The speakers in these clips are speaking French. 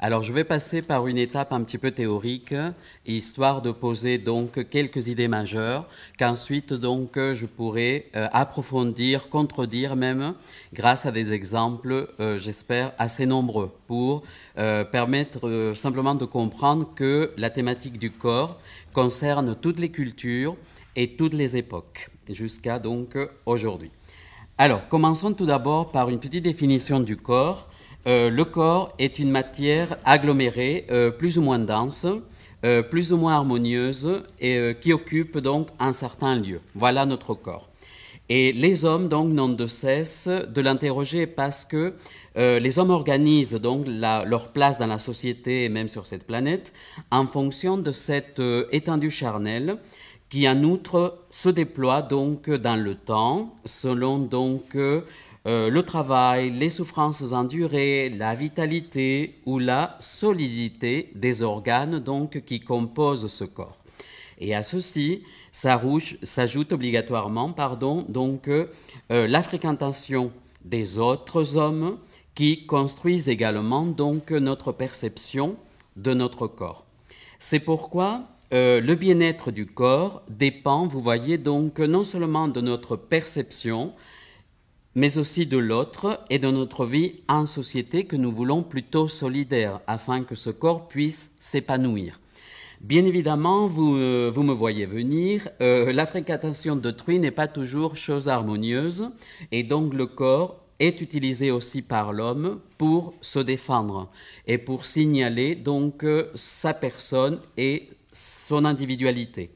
Alors je vais passer par une étape un petit peu théorique, histoire de poser donc quelques idées majeures, qu'ensuite donc je pourrai euh, approfondir, contredire même, grâce à des exemples, euh, j'espère, assez nombreux, pour euh, permettre simplement de comprendre que la thématique du corps concerne toutes les cultures et toutes les époques, jusqu'à donc aujourd'hui. Alors, commençons tout d'abord par une petite définition du corps. Euh, le corps est une matière agglomérée, euh, plus ou moins dense, euh, plus ou moins harmonieuse, et qui occupe donc un certain lieu. Voilà notre corps. Et les hommes donc n'ont de cesse de l'interroger parce que les hommes organisent donc leur place dans la société et même sur cette planète en fonction de cette étendue charnelle qui en outre se déploie donc dans le temps selon donc le travail, les souffrances endurées, la vitalité ou la solidité des organes donc qui composent ce corps. Et à ceci s'ajoute obligatoirement pardon, donc euh, la fréquentation des autres hommes qui construisent également donc notre perception de notre corps. C'est pourquoi euh, le bien-être du corps dépend, vous voyez, donc non seulement de notre perception, mais aussi de l'autre et de notre vie en société que nous voulons plutôt solidaire, afin que ce corps puisse s'épanouir. Bien évidemment, vous, euh, me voyez venir, euh, la fréquentation d'autrui n'est pas toujours chose harmonieuse, et donc le corps est utilisé aussi par l'homme pour se défendre et pour signaler donc sa personne et son individualité.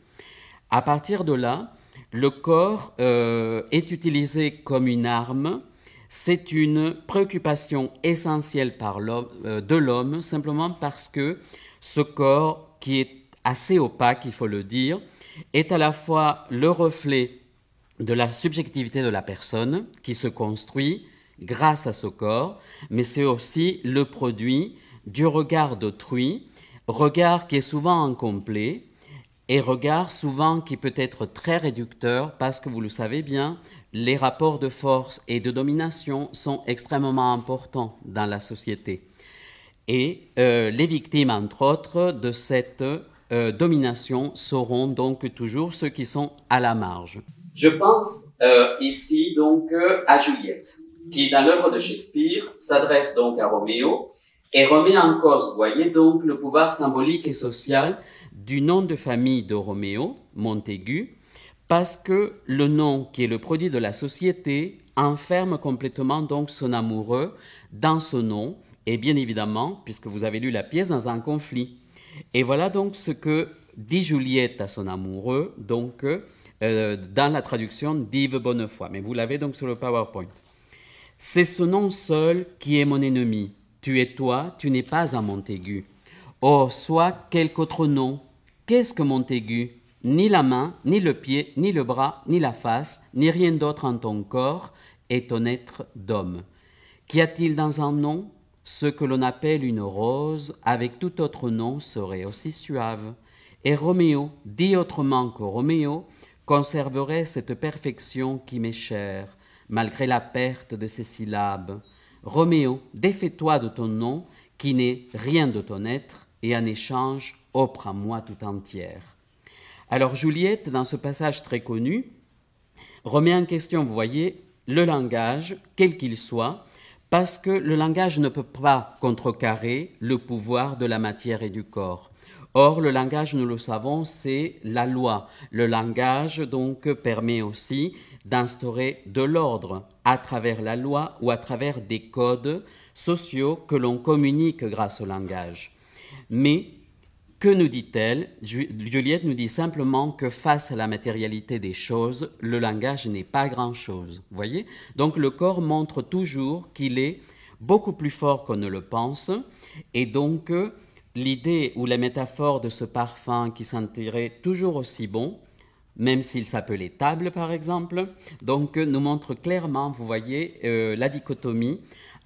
À partir de là, le corps euh, est utilisé comme une arme. C'est une préoccupation essentielle euh, de l'homme, simplement parce que ce corps, qui est assez opaque, il faut le dire, est à la fois le reflet de la subjectivité de la personne qui se construit grâce à ce corps, mais c'est aussi le produit du regard d'autrui regard qui est souvent incomplet et regard souvent qui peut être très réducteur parce que vous le savez bien, les rapports de force et de domination sont extrêmement importants dans la société. Et euh, les victimes, entre autres, de cette euh, domination seront donc toujours ceux qui sont à la marge. Je pense euh, ici donc à Juliette, qui dans l'œuvre de Shakespeare s'adresse donc à Roméo et remet en cause, vous voyez donc, le pouvoir symbolique et social du nom de famille de Roméo, Montaigu, parce que le nom qui est le produit de la société enferme complètement donc son amoureux dans ce nom, et bien évidemment, puisque vous avez lu la pièce, dans un conflit. Et voilà donc ce que dit Juliette à son amoureux, donc euh, dans la traduction d'Yves Bonnefoy, mais vous l'avez donc sur le PowerPoint. C'est ce nom seul qui est mon ennemi, tu es toi, tu n'es pas un Montaigu. Oh, soit quelque autre nom. Qu'est-ce que Montaigu Ni la main, ni le pied, ni le bras, ni la face, ni rien d'autre en ton corps est ton être d'homme. Qu'y a-t-il dans un nom? Ce que l'on appelle une rose, avec tout autre nom, serait aussi suave. Et Roméo, dit autrement que Roméo, conserverait cette perfection qui m'est chère, malgré la perte de ses syllabes. Roméo, défais-toi de ton nom, qui n'est rien de ton être, et en échange, offre à moi tout entière. Alors Juliette, dans ce passage très connu, remet en question, vous voyez, le langage, quel qu'il soit, parce que le langage ne peut pas contrecarrer le pouvoir de la matière et du corps. Or, le langage, nous le savons, c'est la loi. Le langage, donc, permet aussi d'instaurer de l'ordre à travers la loi ou à travers des codes sociaux que l'on communique grâce au langage. Mais que nous dit-elle? Juliette nous dit simplement que face à la matérialité des choses, le langage n'est pas grand-chose. Voyez? Donc le corps montre toujours qu'il est beaucoup plus fort qu'on ne le pense, et donc l'idée ou la métaphore de ce parfum qui sentirait toujours aussi bon, même s'il s'appelait table par exemple, donc nous montre clairement, vous voyez, euh, la dichotomie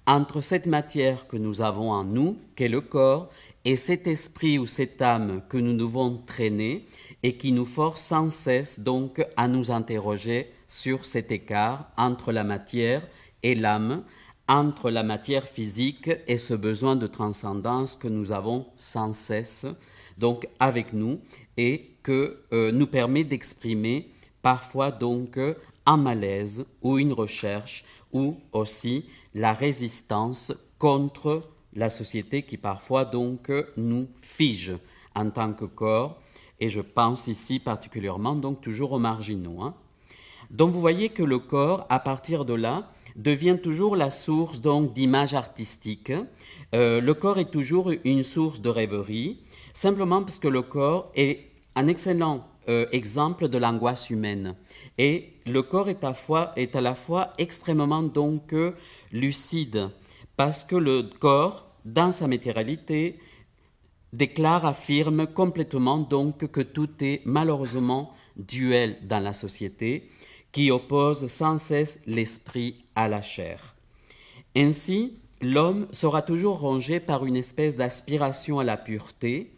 entre cette matière que nous avons en nous, qu'est le corps, et cet esprit ou cette âme que nous devons traîner et qui nous force sans cesse donc à nous interroger sur cet écart entre la matière et l'âme, entre la matière physique et ce besoin de transcendance que nous avons sans cesse donc avec nous et que euh, nous permet d'exprimer parfois donc un malaise ou une recherche ou aussi la résistance contre la société qui parfois donc nous fige en tant que corps et je pense ici particulièrement donc toujours aux marginaux. Hein. Donc vous voyez que le corps, à partir de là, devient toujours la source donc d'images artistiques. Euh, le corps est toujours une source de rêverie, simplement parce que le corps est un excellent euh, exemple de l'angoisse humaine. Et le corps est à, fois, est à la fois extrêmement donc lucide, parce que le corps, dans sa matérialité, déclare, affirme complètement donc que tout est malheureusement duel dans la société qui oppose sans cesse l'esprit à la chair. Ainsi, l'homme sera toujours rongé par une espèce d'aspiration à la pureté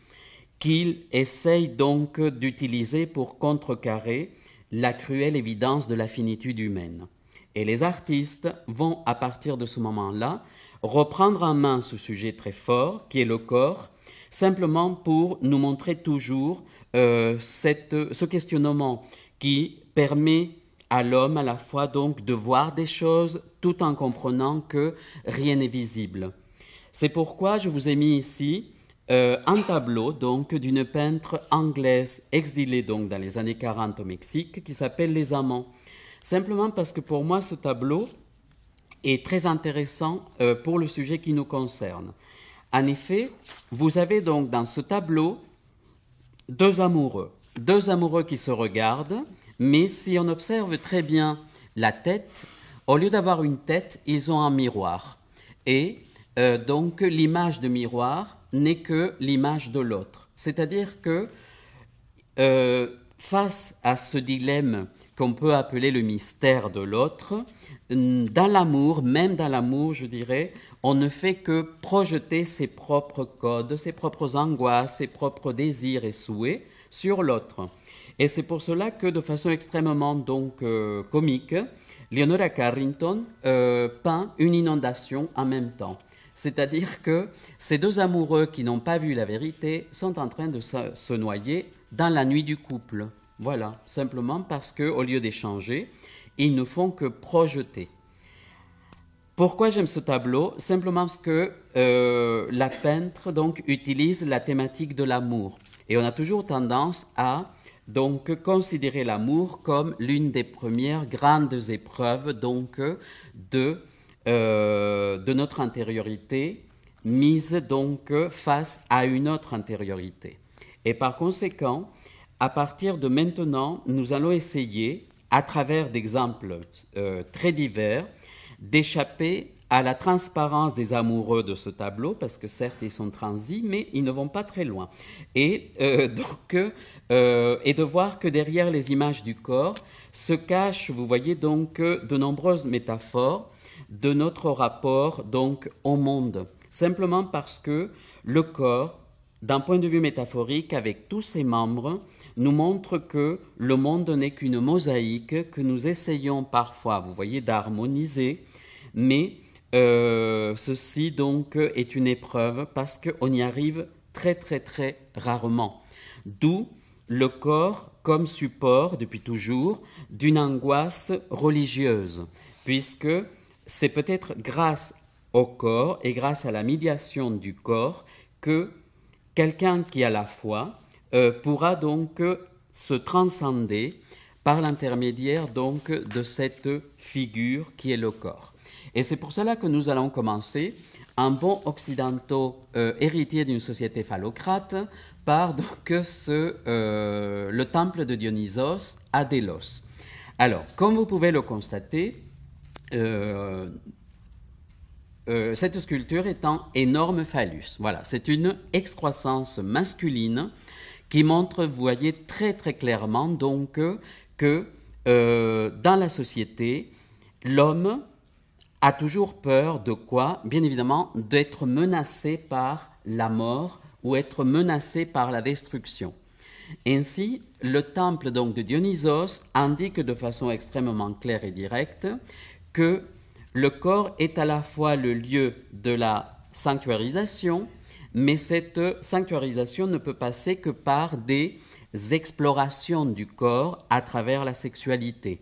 qu'il essaye donc d'utiliser pour contrecarrer la cruelle évidence de la finitude humaine. Et les artistes vont, à partir de ce moment-là, reprendre en main ce sujet très fort qui est le corps simplement pour nous montrer toujours euh, ce questionnement qui permet à l'homme à la fois donc de voir des choses tout en comprenant que rien n'est visible. C'est pourquoi je vous ai mis ici euh, un tableau donc d'une peintre anglaise exilée donc dans les années 40 au Mexique qui s'appelle Les Amants. Simplement parce que pour moi ce tableau est très intéressant euh, pour le sujet qui nous concerne. En effet, vous avez donc dans ce tableau deux amoureux, deux amoureux qui se regardent, mais si on observe très bien la tête, au lieu d'avoir une tête, ils ont un miroir. Et euh, donc l'image de miroir n'est que l'image de l'autre. C'est-à-dire que euh, face à ce dilemme qu'on peut appeler le mystère de l'autre, dans l'amour, même dans l'amour, je dirais, on ne fait que projeter ses propres codes, ses propres angoisses, ses propres désirs et souhaits sur l'autre. Et c'est pour cela que, de façon extrêmement donc euh, comique, Leonora Carrington euh, peint une inondation en même temps. C'est-à-dire que ces deux amoureux qui n'ont pas vu la vérité sont en train de se noyer dans la nuit du couple. Voilà, simplement parce qu'au lieu d'échanger, ils ne font que projeter. Pourquoi j'aime ce tableau? Simplement parce que euh, la peintre donc utilise la thématique de l'amour et on a toujours tendance à donc considérer l'amour comme l'une des premières grandes épreuves donc de euh, de notre intériorité mise donc face à une autre intériorité. Et par conséquent, à partir de maintenant, nous allons essayer, à travers d'exemples euh, très divers, d'échapper à la transparence des amoureux de ce tableau, parce que certes ils sont transis, mais ils ne vont pas très loin. Et euh, donc, euh, et de voir que derrière les images du corps se cachent, vous voyez donc, de nombreuses métaphores de notre rapport donc au monde, simplement parce que le corps d'un point de vue métaphorique, avec tous ses membres, nous montre que le monde n'est qu'une mosaïque que nous essayons parfois, vous voyez, d'harmoniser, mais euh, ceci donc est une épreuve parce qu'on y arrive très très très rarement. D'où le corps comme support depuis toujours d'une angoisse religieuse, puisque c'est peut-être grâce au corps et grâce à la médiation du corps que Quelqu'un qui a la foi euh, pourra donc se transcender par l'intermédiaire donc de cette figure qui est le corps. Et c'est pour cela que nous allons commencer un bon occidentaux euh, héritier d'une société phallocrate par donc euh, le temple de Dionysos à Délos. Alors, comme vous pouvez le constater, cette sculpture est un énorme phallus. Voilà, c'est une excroissance masculine qui montre, vous voyez très très clairement donc que euh, dans la société, l'homme a toujours peur de quoi? Bien évidemment, d'être menacé par la mort ou être menacé par la destruction. Ainsi, le temple donc de Dionysos indique de façon extrêmement claire et directe que le corps est à la fois le lieu de la sanctuarisation, mais cette sanctuarisation ne peut passer que par des explorations du corps à travers la sexualité.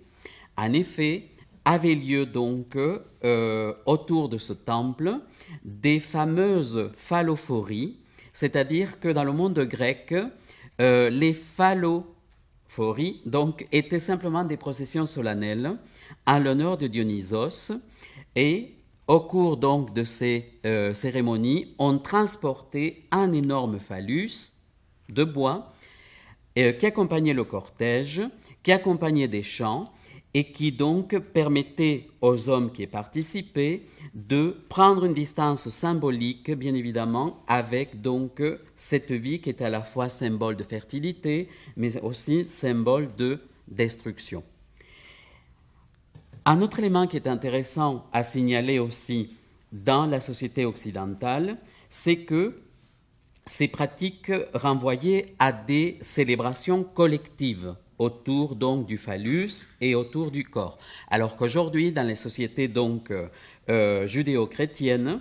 En effet, avait lieu donc euh, autour de ce temple des fameuses phallophories, c'est-à-dire que dans le monde grec, euh, les phallophories donc, étaient simplement des processions solennelles en l'honneur de Dionysos et au cours donc de ces euh, cérémonies, on transportait un énorme phallus de bois qui accompagnait le cortège, qui accompagnait des chants et qui donc permettait aux hommes qui participaient de prendre une distance symbolique, bien évidemment, avec donc cette vie qui est à la fois symbole de fertilité, mais aussi symbole de destruction. Un autre élément qui est intéressant à signaler aussi dans la société occidentale, c'est que ces pratiques renvoyaient à des célébrations collectives autour donc du phallus et autour du corps. Alors qu'aujourd'hui, dans les sociétés donc euh, euh, judéo-chrétiennes,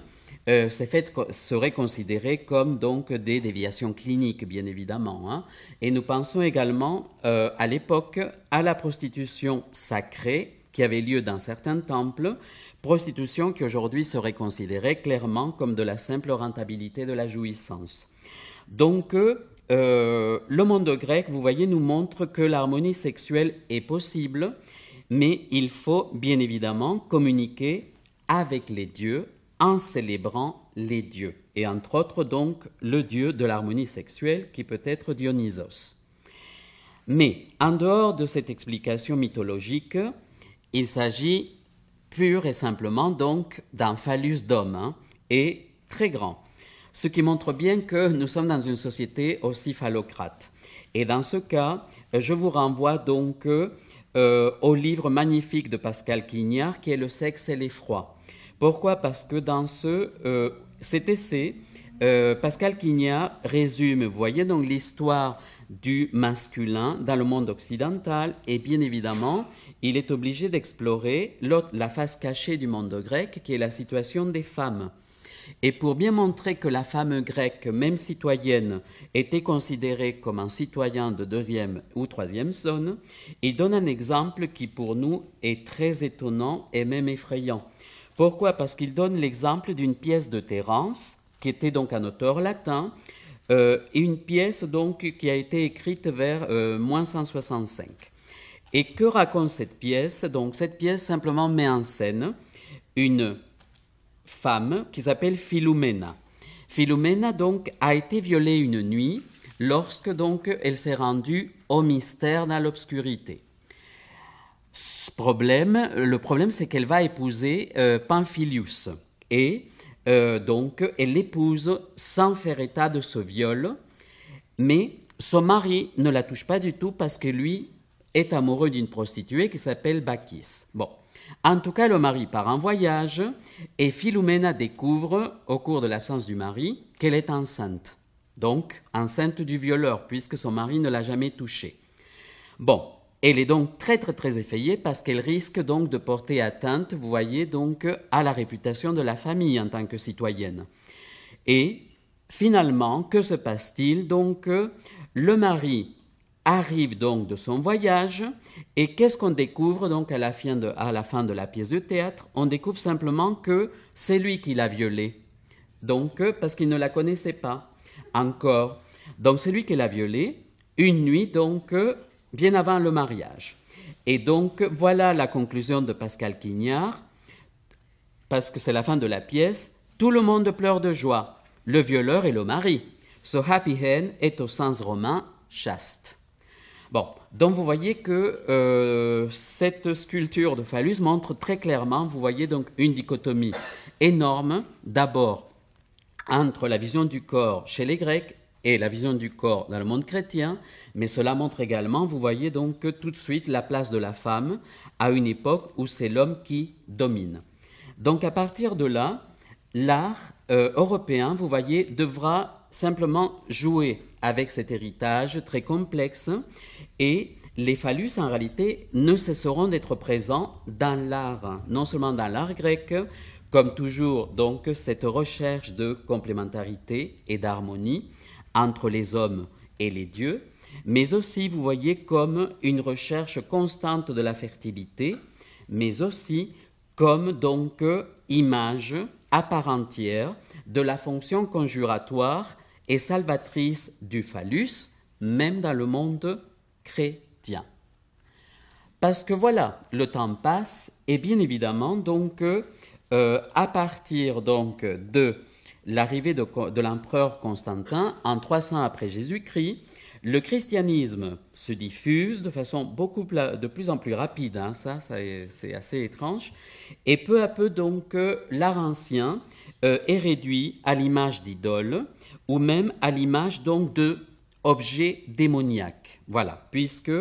euh, ces faits seraient considérés comme donc des déviations cliniques, bien évidemment. Hein. Et nous pensons également à l'époque à la prostitution sacrée qui avait lieu dans certains temples, prostitution qui aujourd'hui serait considérée clairement comme de la simple rentabilité de la jouissance. Donc, euh, le monde grec, vous voyez, nous montre que l'harmonie sexuelle est possible, mais il faut bien évidemment communiquer avec les dieux en célébrant les dieux, et entre autres donc le dieu de l'harmonie sexuelle qui peut être Dionysos. Mais en dehors de cette explication mythologique, il s'agit pur et simplement donc d'un phallus d'homme, hein, et très grand ce qui montre bien que nous sommes dans une société aussi phallocrate. Et dans ce cas, je vous renvoie donc euh, au livre magnifique de Pascal Quignard qui est Le sexe et l'effroi. Pourquoi? Parce que dans ce, euh, cet essai, euh, Pascal Quignard résume, vous voyez donc l'histoire du masculin dans le monde occidental et bien évidemment, il est obligé d'explorer la face cachée du monde grec qui est la situation des femmes. Et pour bien montrer que la femme grecque, même citoyenne, était considérée comme un citoyen de deuxième ou troisième zone, il donne un exemple qui pour nous est très étonnant et même effrayant. Pourquoi? Parce qu'il donne l'exemple d'une pièce de Terence, qui était donc un auteur latin, euh, une pièce donc qui a été écrite vers euh, moins 165. Et que raconte cette pièce? Donc cette pièce simplement met en scène une femme qui s'appelle Philomena. Philomena donc a été violée une nuit lorsque donc elle s'est rendue au mystère dans l'obscurité. Problème, le problème c'est qu'elle va épouser euh, Pamphilius et euh, donc elle l'épouse sans faire état de ce viol, mais son mari ne la touche pas du tout parce que lui est amoureux d'une prostituée qui s'appelle Bacchis. Bon, en tout cas, le mari part en voyage et Philomena découvre, au cours de l'absence du mari, qu'elle est enceinte. Donc, enceinte du violeur, puisque son mari ne l'a jamais touchée. Bon, elle est donc très très très effrayée parce qu'elle risque donc de porter atteinte, vous voyez, donc à la réputation de la famille en tant que citoyenne. Et finalement, que se passe-t-il? Donc, le mari arrive donc de son voyage et qu'est-ce qu'on découvre donc à la, fin de, la pièce de théâtre? On découvre simplement que c'est lui qui l'a violée. Donc, parce qu'il ne la connaissait pas encore. Donc, c'est lui qui l'a violée une nuit, donc, bien avant le mariage. Et donc, voilà la conclusion de Pascal Quignard, parce que c'est la fin de la pièce. Tout le monde pleure de joie, le violeur et le mari. Ce happy end est au sens romain chaste. Bon, donc vous voyez que euh, cette sculpture de phallus montre très clairement, vous voyez donc une dichotomie énorme, d'abord entre la vision du corps chez les Grecs et la vision du corps dans le monde chrétien, mais cela montre également, vous voyez donc tout de suite la place de la femme à une époque où c'est l'homme qui domine. Donc à partir de là, l'art euh, européen, vous voyez, devra simplement jouer avec cet héritage très complexe et les phallus, en réalité, ne cesseront d'être présents dans l'art, non seulement dans l'art grec, comme toujours, donc, cette recherche de complémentarité et d'harmonie entre les hommes et les dieux, mais aussi, vous voyez, comme une recherche constante de la fertilité, mais aussi comme donc image à part entière de la fonction conjuratoire et salvatrice du phallus, même dans le monde chrétien. Parce que voilà, le temps passe et bien évidemment donc euh, à partir donc de l'arrivée de, l'empereur Constantin en 300 après Jésus-Christ, le christianisme se diffuse de façon beaucoup de plus en plus rapide, hein, ça, c'est assez étrange, et peu à peu donc l'art ancien euh, est réduit à l'image d'idoles ou même à l'image donc de objets démoniaques. Voilà, puisque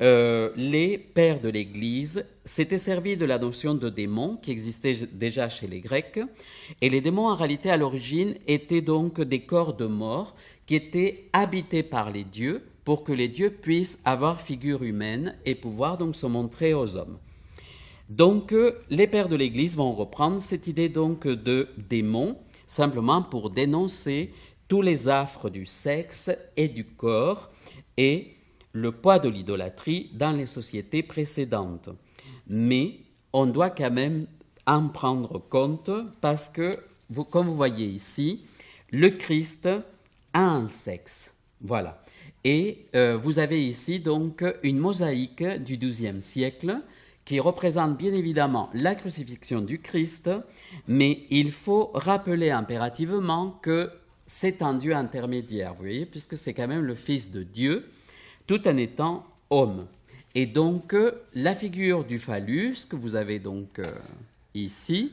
euh, les pères de l'Église s'étaient servis de la notion de démon qui existait déjà chez les Grecs, et les démons en réalité à l'origine étaient donc des corps de mort qui étaient habités par les dieux pour que les dieux puissent avoir figure humaine et pouvoir donc se montrer aux hommes. Donc euh, les pères de l'Église vont reprendre cette idée donc de démon simplement pour dénoncer tous les affres du sexe et du corps et le poids de l'idolâtrie dans les sociétés précédentes. Mais on doit quand même en prendre compte parce que, comme vous voyez ici, le Christ a un sexe. Voilà. Et euh, vous avez ici donc une mosaïque du XIIe siècle qui représente bien évidemment la crucifixion du Christ, mais il faut rappeler impérativement que c'est un Dieu intermédiaire, vous voyez, puisque c'est quand même le Fils de Dieu, tout en étant homme. Et donc, la figure du phallus que vous avez donc euh, ici,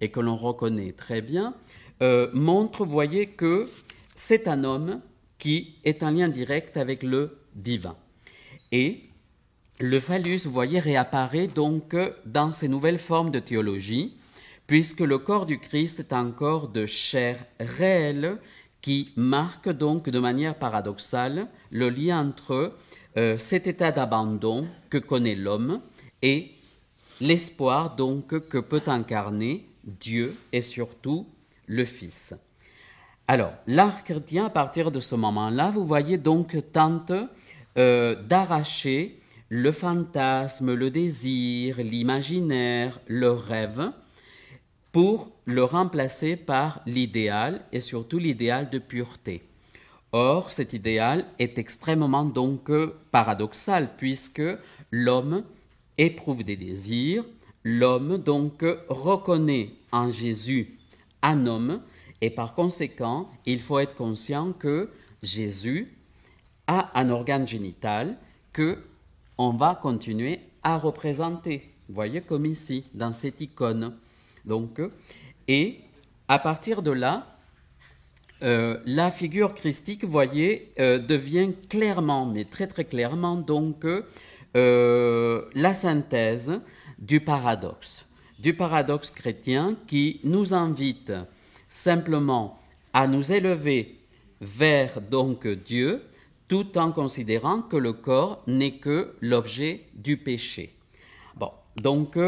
et que l'on reconnaît très bien, euh, montre, vous voyez, que c'est un homme qui est en lien direct avec le divin. Et le phallus, vous voyez, réapparaît donc dans ces nouvelles formes de théologie, puisque le corps du Christ est un corps de chair réelle qui marque donc de manière paradoxale le lien entre euh, cet état d'abandon que connaît l'homme et l'espoir donc que peut incarner Dieu et surtout le Fils. Alors, l'art chrétien, à partir de ce moment-là, vous voyez donc tente euh, d'arracher le fantasme, le désir, l'imaginaire, le rêve, pour le remplacer par l'idéal et surtout l'idéal de pureté. Or, cet idéal est extrêmement donc paradoxal puisque l'homme éprouve des désirs, l'homme donc reconnaît en Jésus un homme et par conséquent, il faut être conscient que Jésus a un organe génital que on va continuer à représenter. Voyez comme ici dans cette icône. Donc, et à partir de là, euh, la figure christique, voyez, euh, devient clairement, mais très très clairement, donc euh, la synthèse du paradoxe, du paradoxe chrétien qui nous invite simplement à nous élever vers donc Dieu, tout en considérant que le corps n'est que l'objet du péché. Bon, donc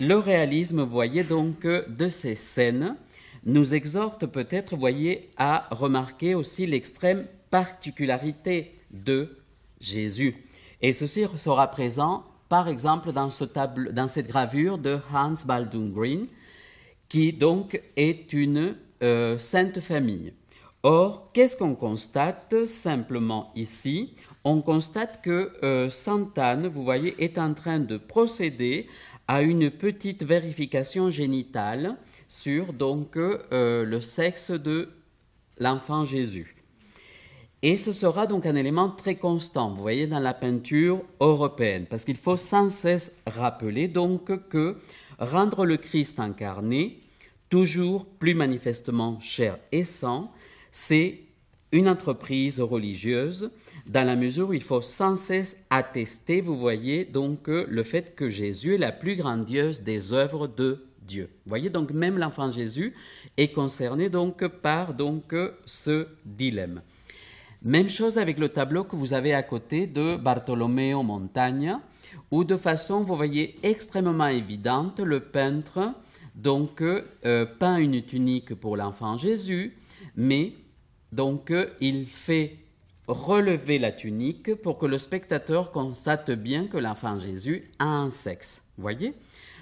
le réalisme, voyez donc, de ces scènes nous exhorte peut-être, voyez, à remarquer aussi l'extrême particularité de Jésus. Et ceci sera présent, par exemple, dans, ce dans cette gravure de Hans Baldung Green, qui donc est une euh, sainte famille. Or, qu'est-ce qu'on constate simplement ici? On constate que euh, Sainte Anne, vous voyez, est en train de procéder à une petite vérification génitale sur donc euh, le sexe de l'enfant Jésus. Et ce sera donc un élément très constant, vous voyez, dans la peinture européenne, parce qu'il faut sans cesse rappeler donc que rendre le Christ incarné, toujours plus manifestement cher et sang, c'est une entreprise religieuse dans la mesure où il faut sans cesse attester, vous voyez, donc le fait que Jésus est la plus grandiose des œuvres de Dieu. Vous voyez, donc même l'enfant Jésus est concerné donc par donc ce dilemme. Même chose avec le tableau que vous avez à côté de Bartolomeo Montagna, où de façon, vous voyez, extrêmement évidente, le peintre donc euh, peint une tunique pour l'enfant Jésus, mais donc il fait relever la tunique pour que le spectateur constate bien que l'enfant Jésus a un sexe. Voyez?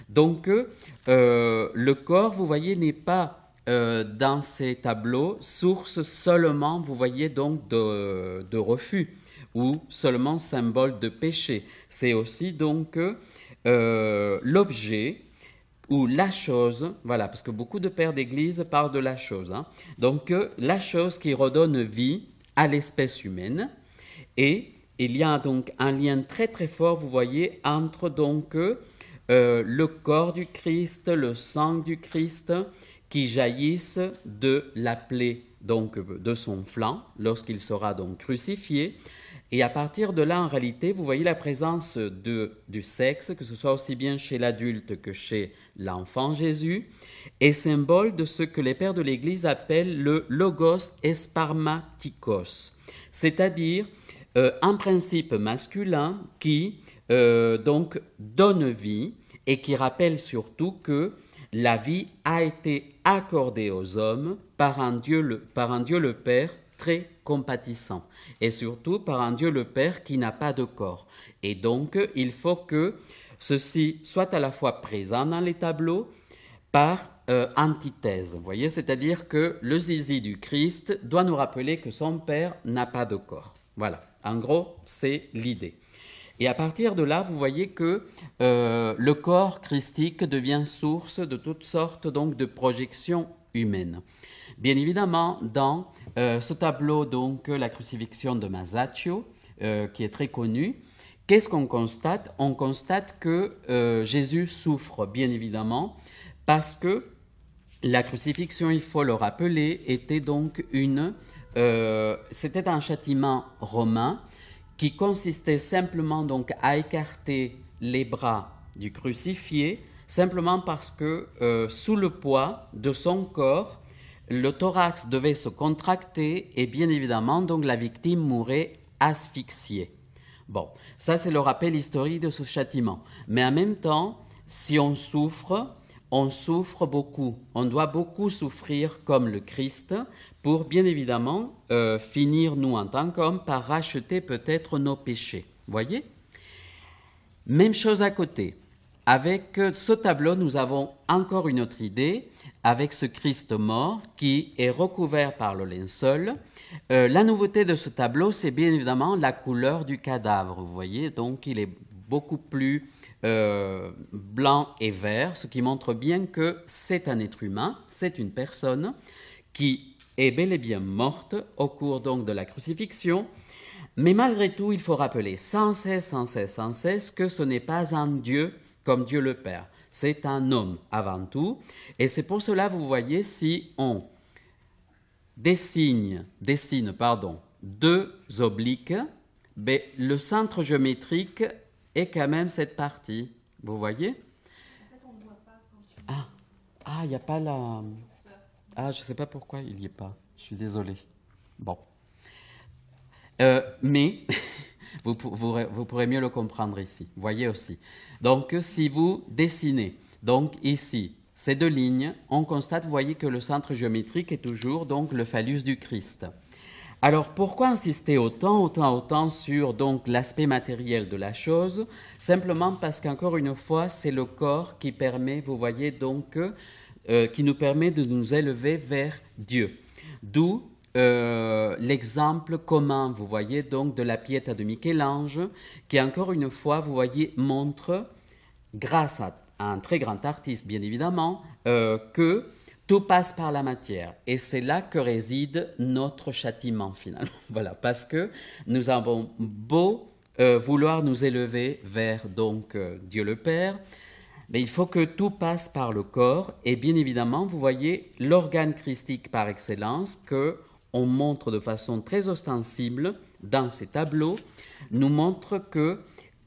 Donc euh, le corps, vous voyez, n'est pas euh, dans ces tableaux source seulement, vous voyez, donc de, refus ou seulement symbole de péché. C'est aussi donc euh, l'objet ou la chose, voilà, parce que beaucoup de pères d'église parlent de la chose. Hein. Donc la chose qui redonne vie à l'espèce humaine. Et il y a donc un lien très très fort, vous voyez, entre donc euh, le corps du Christ, le sang du Christ, qui jaillissent de la plaie donc de son flanc lorsqu'il sera donc crucifié. Et à partir de là, en réalité, vous voyez la présence du sexe, que ce soit aussi bien chez l'adulte que chez l'enfant Jésus, est symbole de ce que les pères de l'Église appellent le logos esparmatikos, c'est-à-dire euh, un principe masculin qui euh, donc donne vie et qui rappelle surtout que la vie a été accordée aux hommes par un Dieu le, par un Dieu le Père très compatissant, et surtout par un Dieu le Père qui n'a pas de corps. Et donc, il faut que ceci soit à la fois présent dans les tableaux par euh, antithèse. Vous voyez, c'est-à-dire que le zizi du Christ doit nous rappeler que son Père n'a pas de corps. Voilà, en gros, c'est l'idée. Et à partir de là, vous voyez que euh, le corps christique devient source de toutes sortes donc de projections humaines. Bien évidemment, dans euh, ce tableau, donc, la crucifixion de Masaccio, euh, qui est très connu, qu'est-ce qu'on constate? On constate que euh, Jésus souffre, bien évidemment, parce que la crucifixion, il faut le rappeler, était donc une, c'était un châtiment romain qui consistait simplement donc à écarter les bras du crucifié, simplement parce que sous le poids de son corps, le thorax devait se contracter et bien évidemment, donc la victime mourait asphyxiée. Bon, ça c'est le rappel historique de ce châtiment. Mais en même temps, si on souffre, on souffre beaucoup. On doit beaucoup souffrir comme le Christ pour bien évidemment euh, finir, nous en tant qu'hommes, par racheter peut-être nos péchés. Voyez? Même chose à côté. Avec ce tableau, nous avons encore une autre idée avec ce Christ mort qui est recouvert par le linceul. Euh, la nouveauté de ce tableau, c'est bien évidemment la couleur du cadavre. Vous voyez, donc il est beaucoup plus euh, blanc et vert, ce qui montre bien que c'est un être humain, c'est une personne qui est bel et bien morte au cours donc de la crucifixion. Mais malgré tout, il faut rappeler sans cesse, sans cesse, sans cesse que ce n'est pas un Dieu comme Dieu le Père c'est un homme avant tout. Et c'est pour cela, vous voyez, si on dessine, dessine pardon, deux obliques, ben, le centre géométrique est quand même cette partie. Vous voyez? Ah, ah, il n'y a pas la... Ah, je ne sais pas pourquoi il n'y est pas. Je suis désolé. Bon. Euh, mais vous, vous, pourrez mieux le comprendre ici. Voyez aussi. Donc, si vous dessinez, donc ici, ces deux lignes, on constate, vous voyez, que le centre géométrique est toujours donc le phallus du Christ. Alors pourquoi insister autant, autant, autant sur donc l'aspect matériel de la chose? Simplement parce qu'encore une fois, c'est le corps qui permet, vous voyez donc, euh, qui nous permet de nous élever vers Dieu. D'où euh, l'exemple commun, vous voyez, donc de la Pietà de Michel-Ange, qui encore une fois, vous voyez, montre, grâce à un très grand artiste, bien évidemment, euh, que tout passe par la matière. Et c'est là que réside notre châtiment, finalement. voilà, parce que nous avons beau euh, vouloir nous élever vers donc Dieu le Père, mais il faut que tout passe par le corps. Et bien évidemment, vous voyez l'organe christique par excellence que on montre de façon très ostensible dans ces tableaux, nous montre que,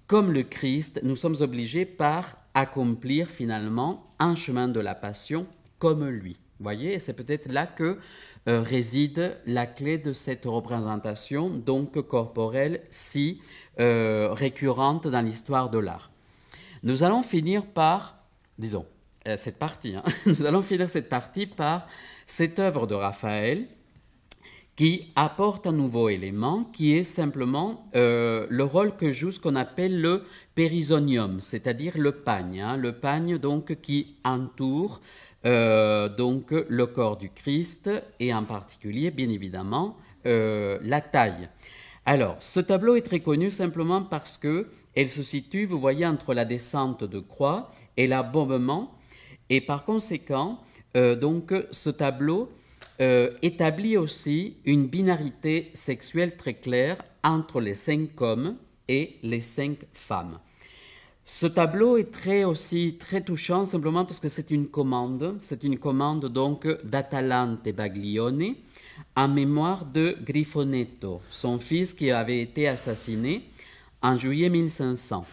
comme le Christ, nous sommes obligés par accomplir finalement un chemin de la passion comme lui. Voyez, c'est peut-être là que réside la clé de cette représentation, donc corporelle, si récurrente dans l'histoire de l'art. Nous allons finir par, disons, cette partie, hein, nous allons finir cette partie par cette œuvre de Raphaël qui apporte un nouveau élément qui est simplement euh, le rôle que joue ce qu'on appelle le périsonium, c'est-à-dire le pagne, hein, le pagne donc qui entoure euh, donc le corps du Christ et en particulier bien évidemment euh, la taille. Alors, ce tableau est très connu simplement parce que elle se situe, vous voyez, entre la descente de croix et l'abombement, et par conséquent, donc ce tableau euh, établit aussi une binarité sexuelle très claire entre les cinq hommes et les cinq femmes. Ce tableau est très aussi très touchant simplement parce que c'est une commande, c'est une commande donc d'Atalante Baglione en mémoire de Griffonetto, son fils qui avait été assassiné en juillet 1500.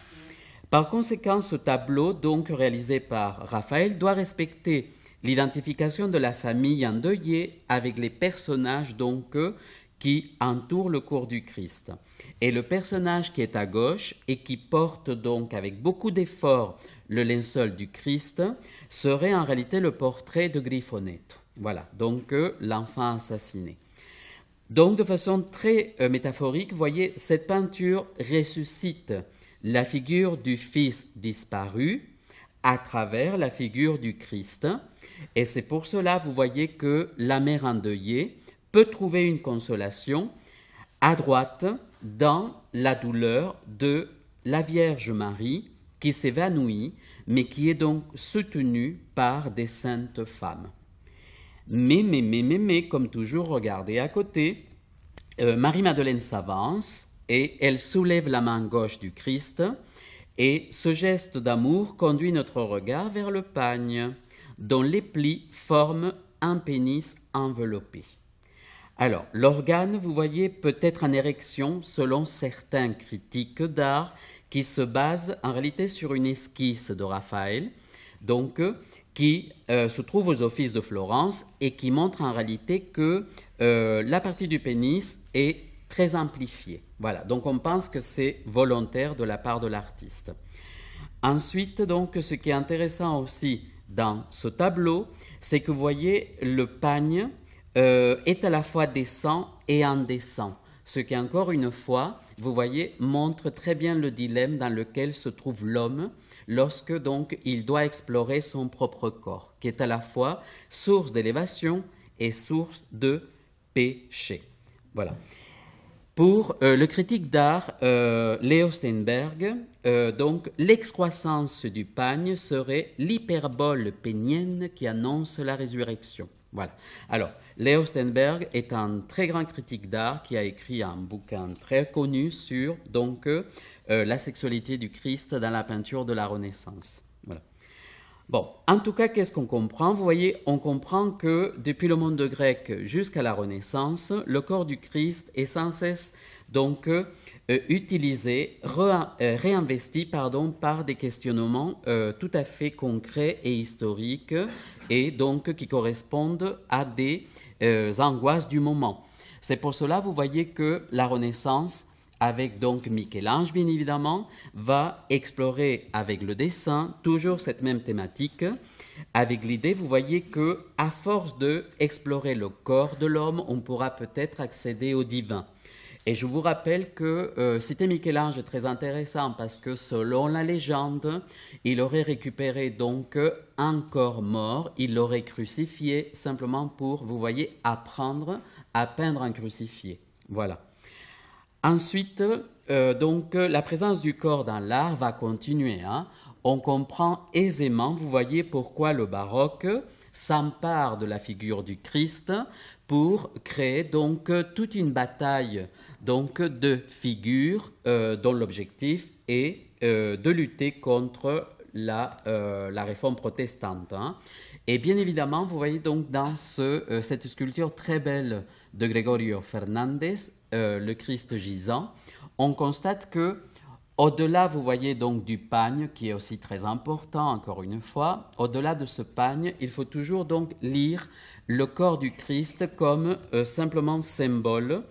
Par conséquent, ce tableau, donc réalisé par Raphaël, doit respecter l'identification de la famille endeuillée avec les personnages donc qui entourent le cours du Christ. Et le personnage qui est à gauche et qui porte donc avec beaucoup d'effort le linceul du Christ serait en réalité le portrait de Griffonetto. Voilà, donc l'enfant assassiné. Donc de façon très euh, métaphorique, voyez, cette peinture ressuscite la figure du Fils disparu à travers la figure du Christ et c'est pour cela, vous voyez, que la mère endeuillée peut trouver une consolation à droite dans la douleur de la Vierge Marie qui s'évanouit, mais qui est donc soutenue par des saintes femmes. Mais, mais, mais, mais, mais, comme toujours, regardez à côté, euh, Marie-Madeleine s'avance et elle soulève la main gauche du Christ, et ce geste d'amour conduit notre regard vers le pagne dont les plis forment un pénis enveloppé. Alors, l'organe, vous voyez, peut être en érection selon certains critiques d'art qui se basent en réalité sur une esquisse de Raphaël, donc qui euh, se trouve aux offices de Florence et qui montre en réalité que euh, la partie du pénis est très amplifiée. Voilà, donc on pense que c'est volontaire de la part de l'artiste. Ensuite, donc, ce qui est intéressant aussi dans ce tableau, c'est que vous voyez, le pagne euh, est à la fois descend et indécent. Ce qui, encore une fois, vous voyez, montre très bien le dilemme dans lequel se trouve l'homme lorsque donc il doit explorer son propre corps, qui est à la fois source d'élévation et source de péché. Voilà. Pour euh, le critique d'art euh, Léo Steinberg, euh, donc l'excroissance du pagne serait l'hyperbole pénienne qui annonce la résurrection. Voilà. Alors, Léo Steinberg est un très grand critique d'art qui a écrit un bouquin très connu sur donc la sexualité du Christ dans la peinture de la Renaissance. Bon, en tout cas, qu'est-ce qu'on comprend? Vous voyez, on comprend que depuis le monde grec jusqu'à la Renaissance, le corps du Christ est sans cesse donc euh, utilisé, euh, réinvesti par des questionnements euh, tout à fait concrets et historiques et donc qui correspondent à des angoisses du moment. C'est pour cela, vous voyez que la Renaissance avec donc Michel-Ange bien évidemment, va explorer avec le dessin toujours cette même thématique, avec l'idée, vous voyez que à force de explorer le corps de l'homme, on pourra peut-être accéder au divin. Et je vous rappelle que euh, c'était Michel-Ange très intéressant parce que selon la légende, il aurait récupéré donc un corps mort, il l'aurait crucifié simplement pour, vous voyez, apprendre à peindre un crucifié. Voilà. Ensuite, euh, donc, la présence du corps dans l'art va continuer. Hein. On comprend aisément, vous voyez, pourquoi le baroque s'empare de la figure du Christ pour créer donc toute une bataille donc de figures euh, dont l'objectif est euh, de lutter contre la, réforme protestante. Hein. Et bien évidemment, vous voyez donc dans cette sculpture très belle de Gregorio Fernandez, euh, le Christ gisant, on constate que Au-delà, vous voyez donc du pagne, qui est aussi très important, encore une fois, au-delà de ce pagne, il faut toujours donc lire le corps du Christ comme euh, simplement symbole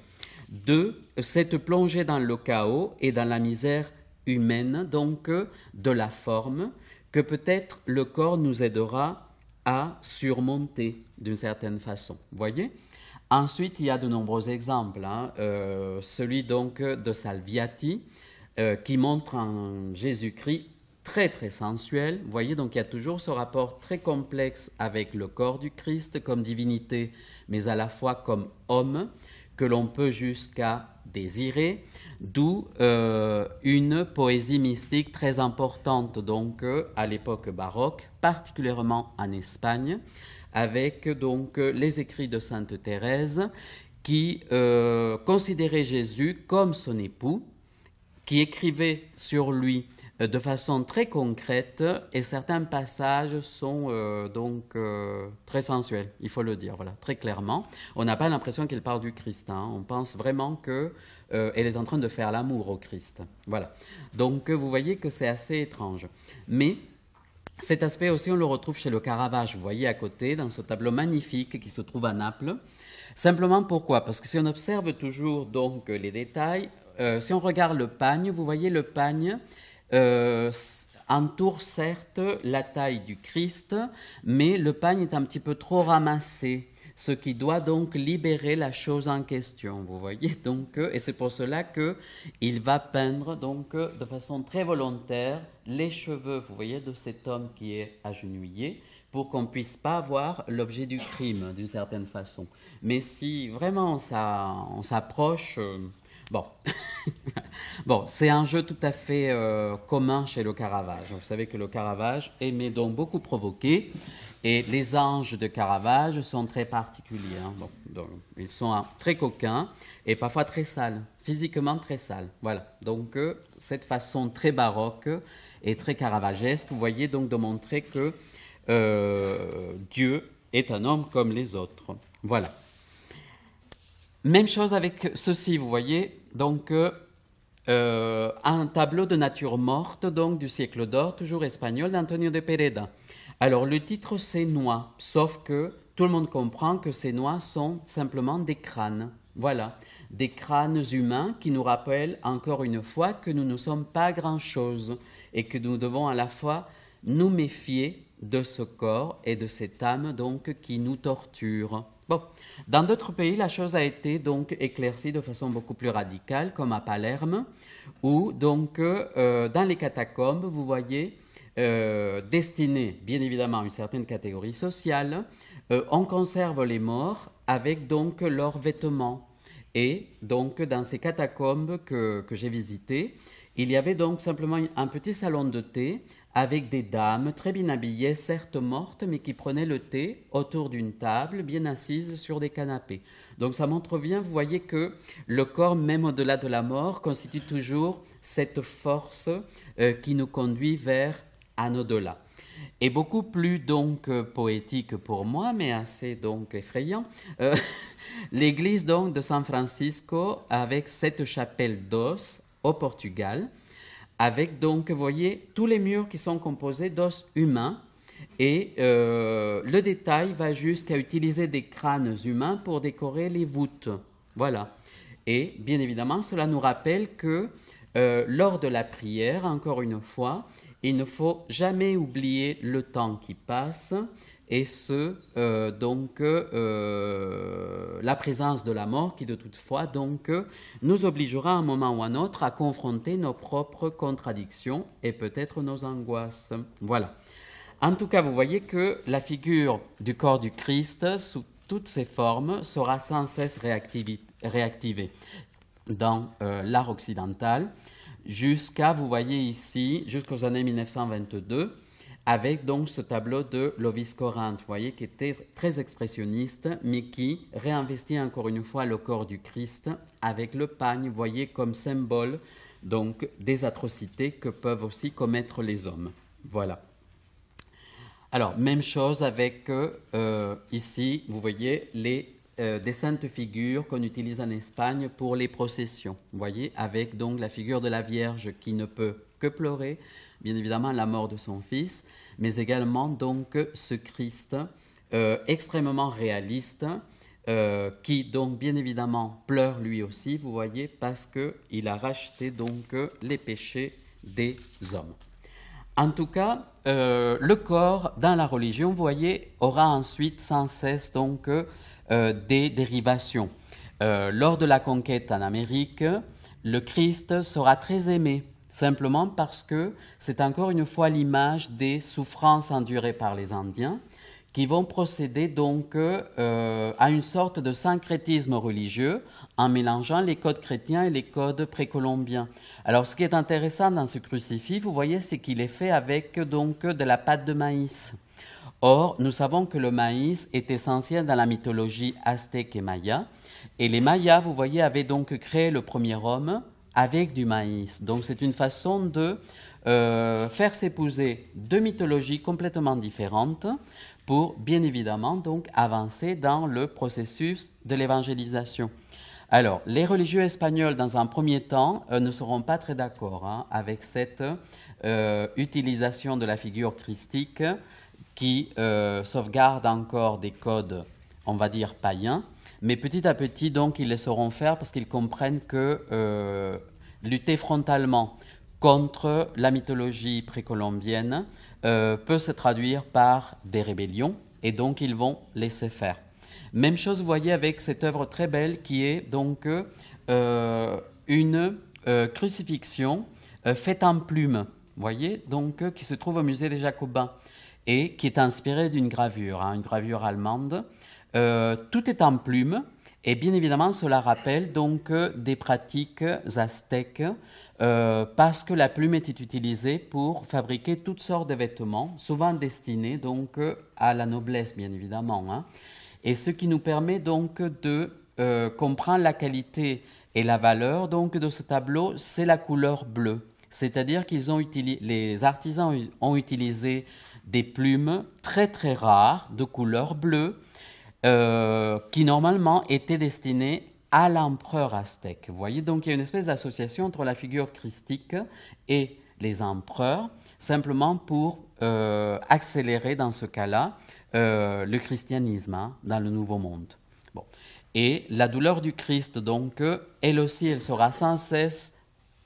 de cette plongée dans le chaos et dans la misère humaine, donc euh, de la forme, que peut-être le corps nous aidera à surmonter d'une certaine façon. Voyez? Ensuite, il y a de nombreux exemples. Hein. Euh, celui donc de Salviati, euh, qui montre un Jésus-Christ très très sensuel. Vous voyez, donc il y a toujours ce rapport très complexe avec le corps du Christ comme divinité, mais à la fois comme homme, que l'on peut jusqu'à désirer, d'où euh, une poésie mystique très importante donc à l'époque baroque, particulièrement en Espagne, avec donc les écrits de Sainte Thérèse qui considérait Jésus comme son époux, qui écrivait sur lui euh, de façon très concrète et certains passages sont euh, donc euh, très sensuels, il faut le dire, voilà, très clairement. On n'a pas l'impression qu'elle parle du Christ, hein. on pense vraiment que elle est en train de faire l'amour au Christ, voilà. Donc vous voyez que c'est assez étrange, mais cet aspect aussi on le retrouve chez le Caravage, vous voyez à côté dans ce tableau magnifique qui se trouve à Naples. Simplement pourquoi? Parce que si on observe toujours donc les détails, euh, si on regarde le pagne, vous voyez le pagne euh, entoure certes la taille du Christ, mais le pagne est un petit peu trop ramassé, ce qui doit donc libérer la chose en question. Vous voyez donc, euh, et c'est pour cela que il va peindre donc de façon très volontaire les cheveux, vous voyez, de cet homme qui est agenouillé pour qu'on puisse pas voir l'objet du crime d'une certaine façon. Mais si vraiment on s'approche, Bon, bon c'est un jeu tout à fait euh, commun chez le Caravage. Vous savez que le Caravage aimait donc beaucoup provoquer, et les anges de Caravage sont très particuliers. Hein. Bon, ils sont très coquins et parfois très sales, physiquement très sales. Voilà. Donc euh, cette façon très baroque et très caravagesque, vous voyez donc de montrer que euh, Dieu est un homme comme les autres. Voilà. Même chose avec ceci, vous voyez, donc euh, euh, un tableau de nature morte, donc du siècle d'or, toujours espagnol, d'Antonio de Pereda. Alors le titre c'est Noix, sauf que tout le monde comprend que ces noix sont simplement des crânes. Voilà, des crânes humains qui nous rappellent encore une fois que nous ne sommes pas grand-chose et que nous devons à la fois nous méfier de ce corps et de cette âme donc qui nous torture. Bon, dans d'autres pays, la chose a été donc éclaircie de façon beaucoup plus radicale, comme à Palerme, où donc euh, dans les catacombes, vous voyez, euh, destinées bien évidemment à une certaine catégorie sociale, euh, on conserve les morts avec donc leurs vêtements. Et donc dans ces catacombes que, que j'ai visitées, il y avait donc simplement un petit salon de thé avec des dames très bien habillées, certes mortes, mais qui prenaient le thé autour d'une table, bien assises sur des canapés. Donc ça montre bien, vous voyez que le corps, même au-delà de la mort, constitue toujours cette force euh, qui nous conduit vers un au-delà. Et beaucoup plus donc euh, poétique pour moi, mais assez donc effrayant, euh, l'église donc de San Francisco avec cette chapelle d'os au Portugal, avec donc, vous voyez, tous les murs qui sont composés d'os humains. Et euh, le détail va jusqu'à utiliser des crânes humains pour décorer les voûtes. Voilà. Et bien évidemment, cela nous rappelle que euh, lors de la prière, encore une fois, il ne faut jamais oublier le temps qui passe et ce, euh, donc, euh, la présence de la mort qui, de toute foi, donc, nous obligera à un moment ou à un autre à confronter nos propres contradictions et peut-être nos angoisses. Voilà. En tout cas, vous voyez que la figure du corps du Christ, sous toutes ses formes, sera sans cesse réactivée dans euh, l'art occidental, jusqu'à, vous voyez ici, jusqu'aux années 1922, avec donc ce tableau de Lovis Corinth, vous voyez, qui était très expressionniste, mais qui réinvestit encore une fois le corps du Christ avec le pagne, voyez, comme symbole donc des atrocités que peuvent aussi commettre les hommes. Voilà. Alors, même chose avec euh, ici, vous voyez, les euh, des saintes figures qu'on utilise en Espagne pour les processions. Voyez, avec donc la figure de la Vierge qui ne peut que pleurer, bien évidemment la mort de son fils, mais également donc ce Christ euh, extrêmement réaliste euh, qui donc bien évidemment pleure lui aussi, vous voyez, parce qu'il a racheté donc les péchés des hommes. En tout cas, euh, le corps dans la religion, vous voyez, aura ensuite sans cesse donc des dérivations. lors de la conquête en Amérique, le Christ sera très aimé simplement parce que c'est encore une fois l'image des souffrances endurées par les Indiens qui vont procéder donc euh, à une sorte de syncrétisme religieux en mélangeant les codes chrétiens et les codes précolombiens. Alors ce qui est intéressant dans ce crucifix, vous voyez, c'est qu'il est fait avec donc de la pâte de maïs. Or, nous savons que le maïs est essentiel dans la mythologie aztèque et maya. Et les mayas, vous voyez, avaient donc créé le premier homme avec du maïs. Donc c'est une façon de euh, faire s'épouser deux mythologies complètement différentes pour bien évidemment donc avancer dans le processus de l'évangélisation. Alors, les religieux espagnols, dans un premier temps, euh, ne seront pas très d'accord hein, avec cette euh, utilisation de la figure christique qui sauvegarde encore des codes, on va dire, païens. Mais petit à petit, donc, ils sauront faire parce qu'ils comprennent que lutter frontalement contre la mythologie précolombienne euh, peut se traduire par des rébellions, et donc ils vont laisser faire. Même chose, vous voyez, avec cette œuvre très belle qui est donc euh, une crucifixion faite en plumes, voyez, donc qui se trouve au musée des Jacobins et qui est inspirée d'une gravure, hein, une gravure allemande euh, tout est en plume, et bien évidemment, cela rappelle donc euh, des pratiques aztèques, euh, parce que la plume était utilisée pour fabriquer toutes sortes de vêtements, souvent destinés donc à la noblesse, bien évidemment. Hein. Et ce qui nous permet donc de comprendre la qualité et la valeur donc de ce tableau, c'est la couleur bleue. C'est-à-dire qu'ils ont utilisé, les artisans ont utilisé des plumes très très rares de couleur bleue euh, qui normalement était destiné à l'empereur aztèque. Vous voyez, donc il y a une espèce d'association entre la figure christique et les empereurs, simplement pour euh, accélérer dans ce cas-là euh, le christianisme hein, dans le Nouveau Monde. Bon. Et la douleur du Christ, donc, elle aussi, elle sera sans cesse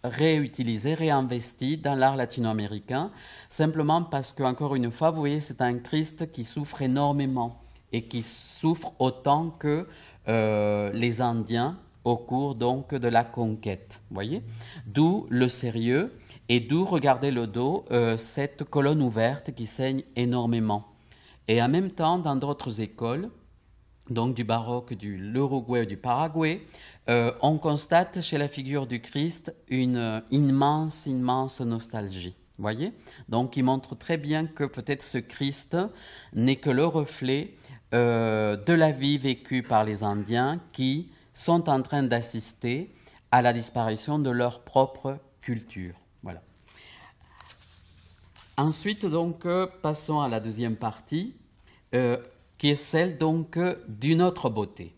réutilisée, réinvestie dans l'art latino-américain, simplement parce que, encore une fois, vous voyez, c'est un Christ qui souffre énormément et qui souffrent autant que euh, les Indiens au cours donc de la conquête. Voyez? D'où le sérieux et d'où, regardez le dos, euh, cette colonne ouverte qui saigne énormément. Et en même temps, dans d'autres écoles, donc du baroque, du l'Uruguay, du Paraguay, euh, on constate chez la figure du Christ une immense, immense nostalgie. Voyez? Donc il montre très bien que peut-être ce Christ n'est que le reflet euh, de la vie vécue par les Indiens qui sont en train d'assister à la disparition de leur propre culture. Voilà. Ensuite, donc, euh, passons à la deuxième partie, euh, qui est celle donc d'une autre beauté.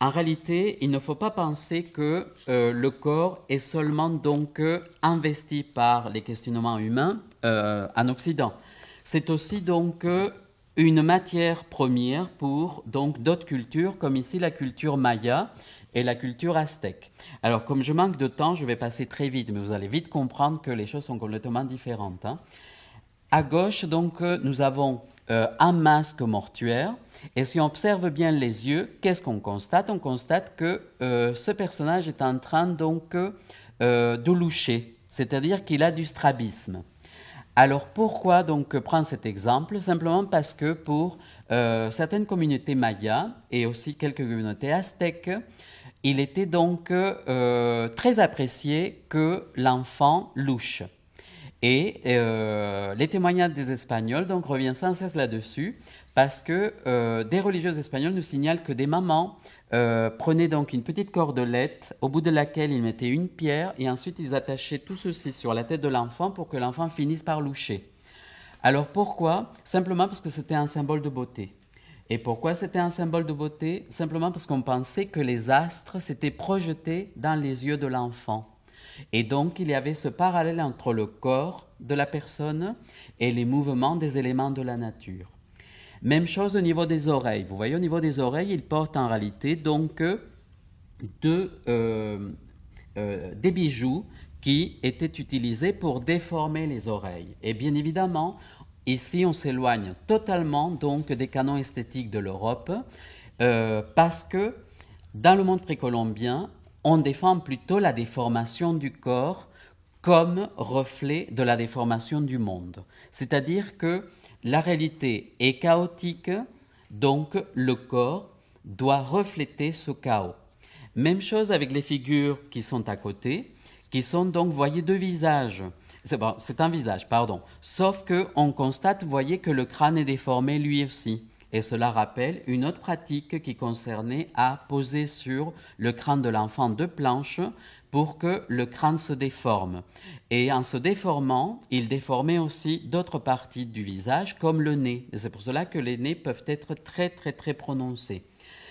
En réalité, il ne faut pas penser que le corps est seulement donc investi par les questionnements humains en Occident. C'est aussi donc une matière première pour donc d'autres cultures, comme ici la culture maya et la culture aztèque. Alors, comme je manque de temps, je vais passer très vite, mais vous allez vite comprendre que les choses sont complètement différentes. Hein. À gauche, donc, euh, nous avons euh, un masque mortuaire, et si on observe bien les yeux, qu'est-ce qu'on constate? On constate que euh, ce personnage est en train donc de loucher, c'est-à-dire qu'il a du strabisme. Alors pourquoi donc prendre cet exemple? Simplement parce que pour euh, certaines communautés mayas et aussi quelques communautés aztèques, il était donc euh, très apprécié que l'enfant louche. Et euh, les témoignages des Espagnols donc reviennent sans cesse là-dessus parce que des religieuses espagnoles nous signalent que des mamans euh, prenaient donc une petite cordelette au bout de laquelle ils mettaient une pierre et ensuite ils attachaient tout ceci sur la tête de l'enfant pour que l'enfant finisse par loucher. Alors pourquoi? Simplement parce que c'était un symbole de beauté. Et pourquoi c'était un symbole de beauté? Simplement parce qu'on pensait que les astres s'étaient projetés dans les yeux de l'enfant. Et donc il y avait ce parallèle entre le corps de la personne et les mouvements des éléments de la nature. Même chose au niveau des oreilles. Vous voyez, au niveau des oreilles, il porte en réalité donc de, euh, euh, des bijoux qui étaient utilisés pour déformer les oreilles. Et bien évidemment, ici, on s'éloigne totalement donc des canons esthétiques de l'Europe, euh, parce que dans le monde précolombien, on défend plutôt la déformation du corps comme reflet de la déformation du monde. C'est-à-dire que la réalité est chaotique, donc le corps doit refléter ce chaos. Même chose avec les figures qui sont à côté qui sont donc, voyez, deux visages. C'est un visage, pardon. Sauf que on constate, voyez, que le crâne est déformé lui aussi. Et cela rappelle une autre pratique qui concernait à poser sur le crâne de l'enfant deux planches pour que le crâne se déforme. Et en se déformant, il déformait aussi d'autres parties du visage, comme le nez. C'est pour cela que les nez peuvent être très très très prononcés.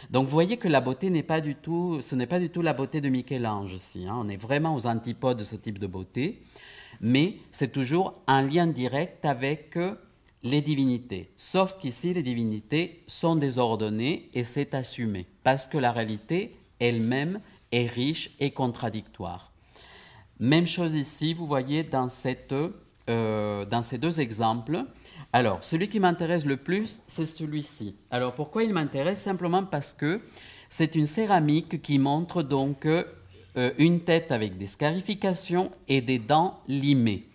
Donc vous voyez que la beauté n'est pas du tout, ce n'est pas du tout la beauté de Michel-Ange ici. Hein. On est vraiment aux antipodes de ce type de beauté, mais c'est toujours un lien direct avec euh, les divinités. Sauf qu'ici, les divinités sont désordonnées et c'est assumé, parce que la réalité elle-même est riche et contradictoire. Même chose ici, vous voyez dans, cette, euh, dans ces deux exemples, alors, celui qui m'intéresse le plus, c'est celui-ci. Alors, pourquoi il m'intéresse? Simplement parce que c'est une céramique qui montre donc euh, une tête avec des scarifications et des dents limées.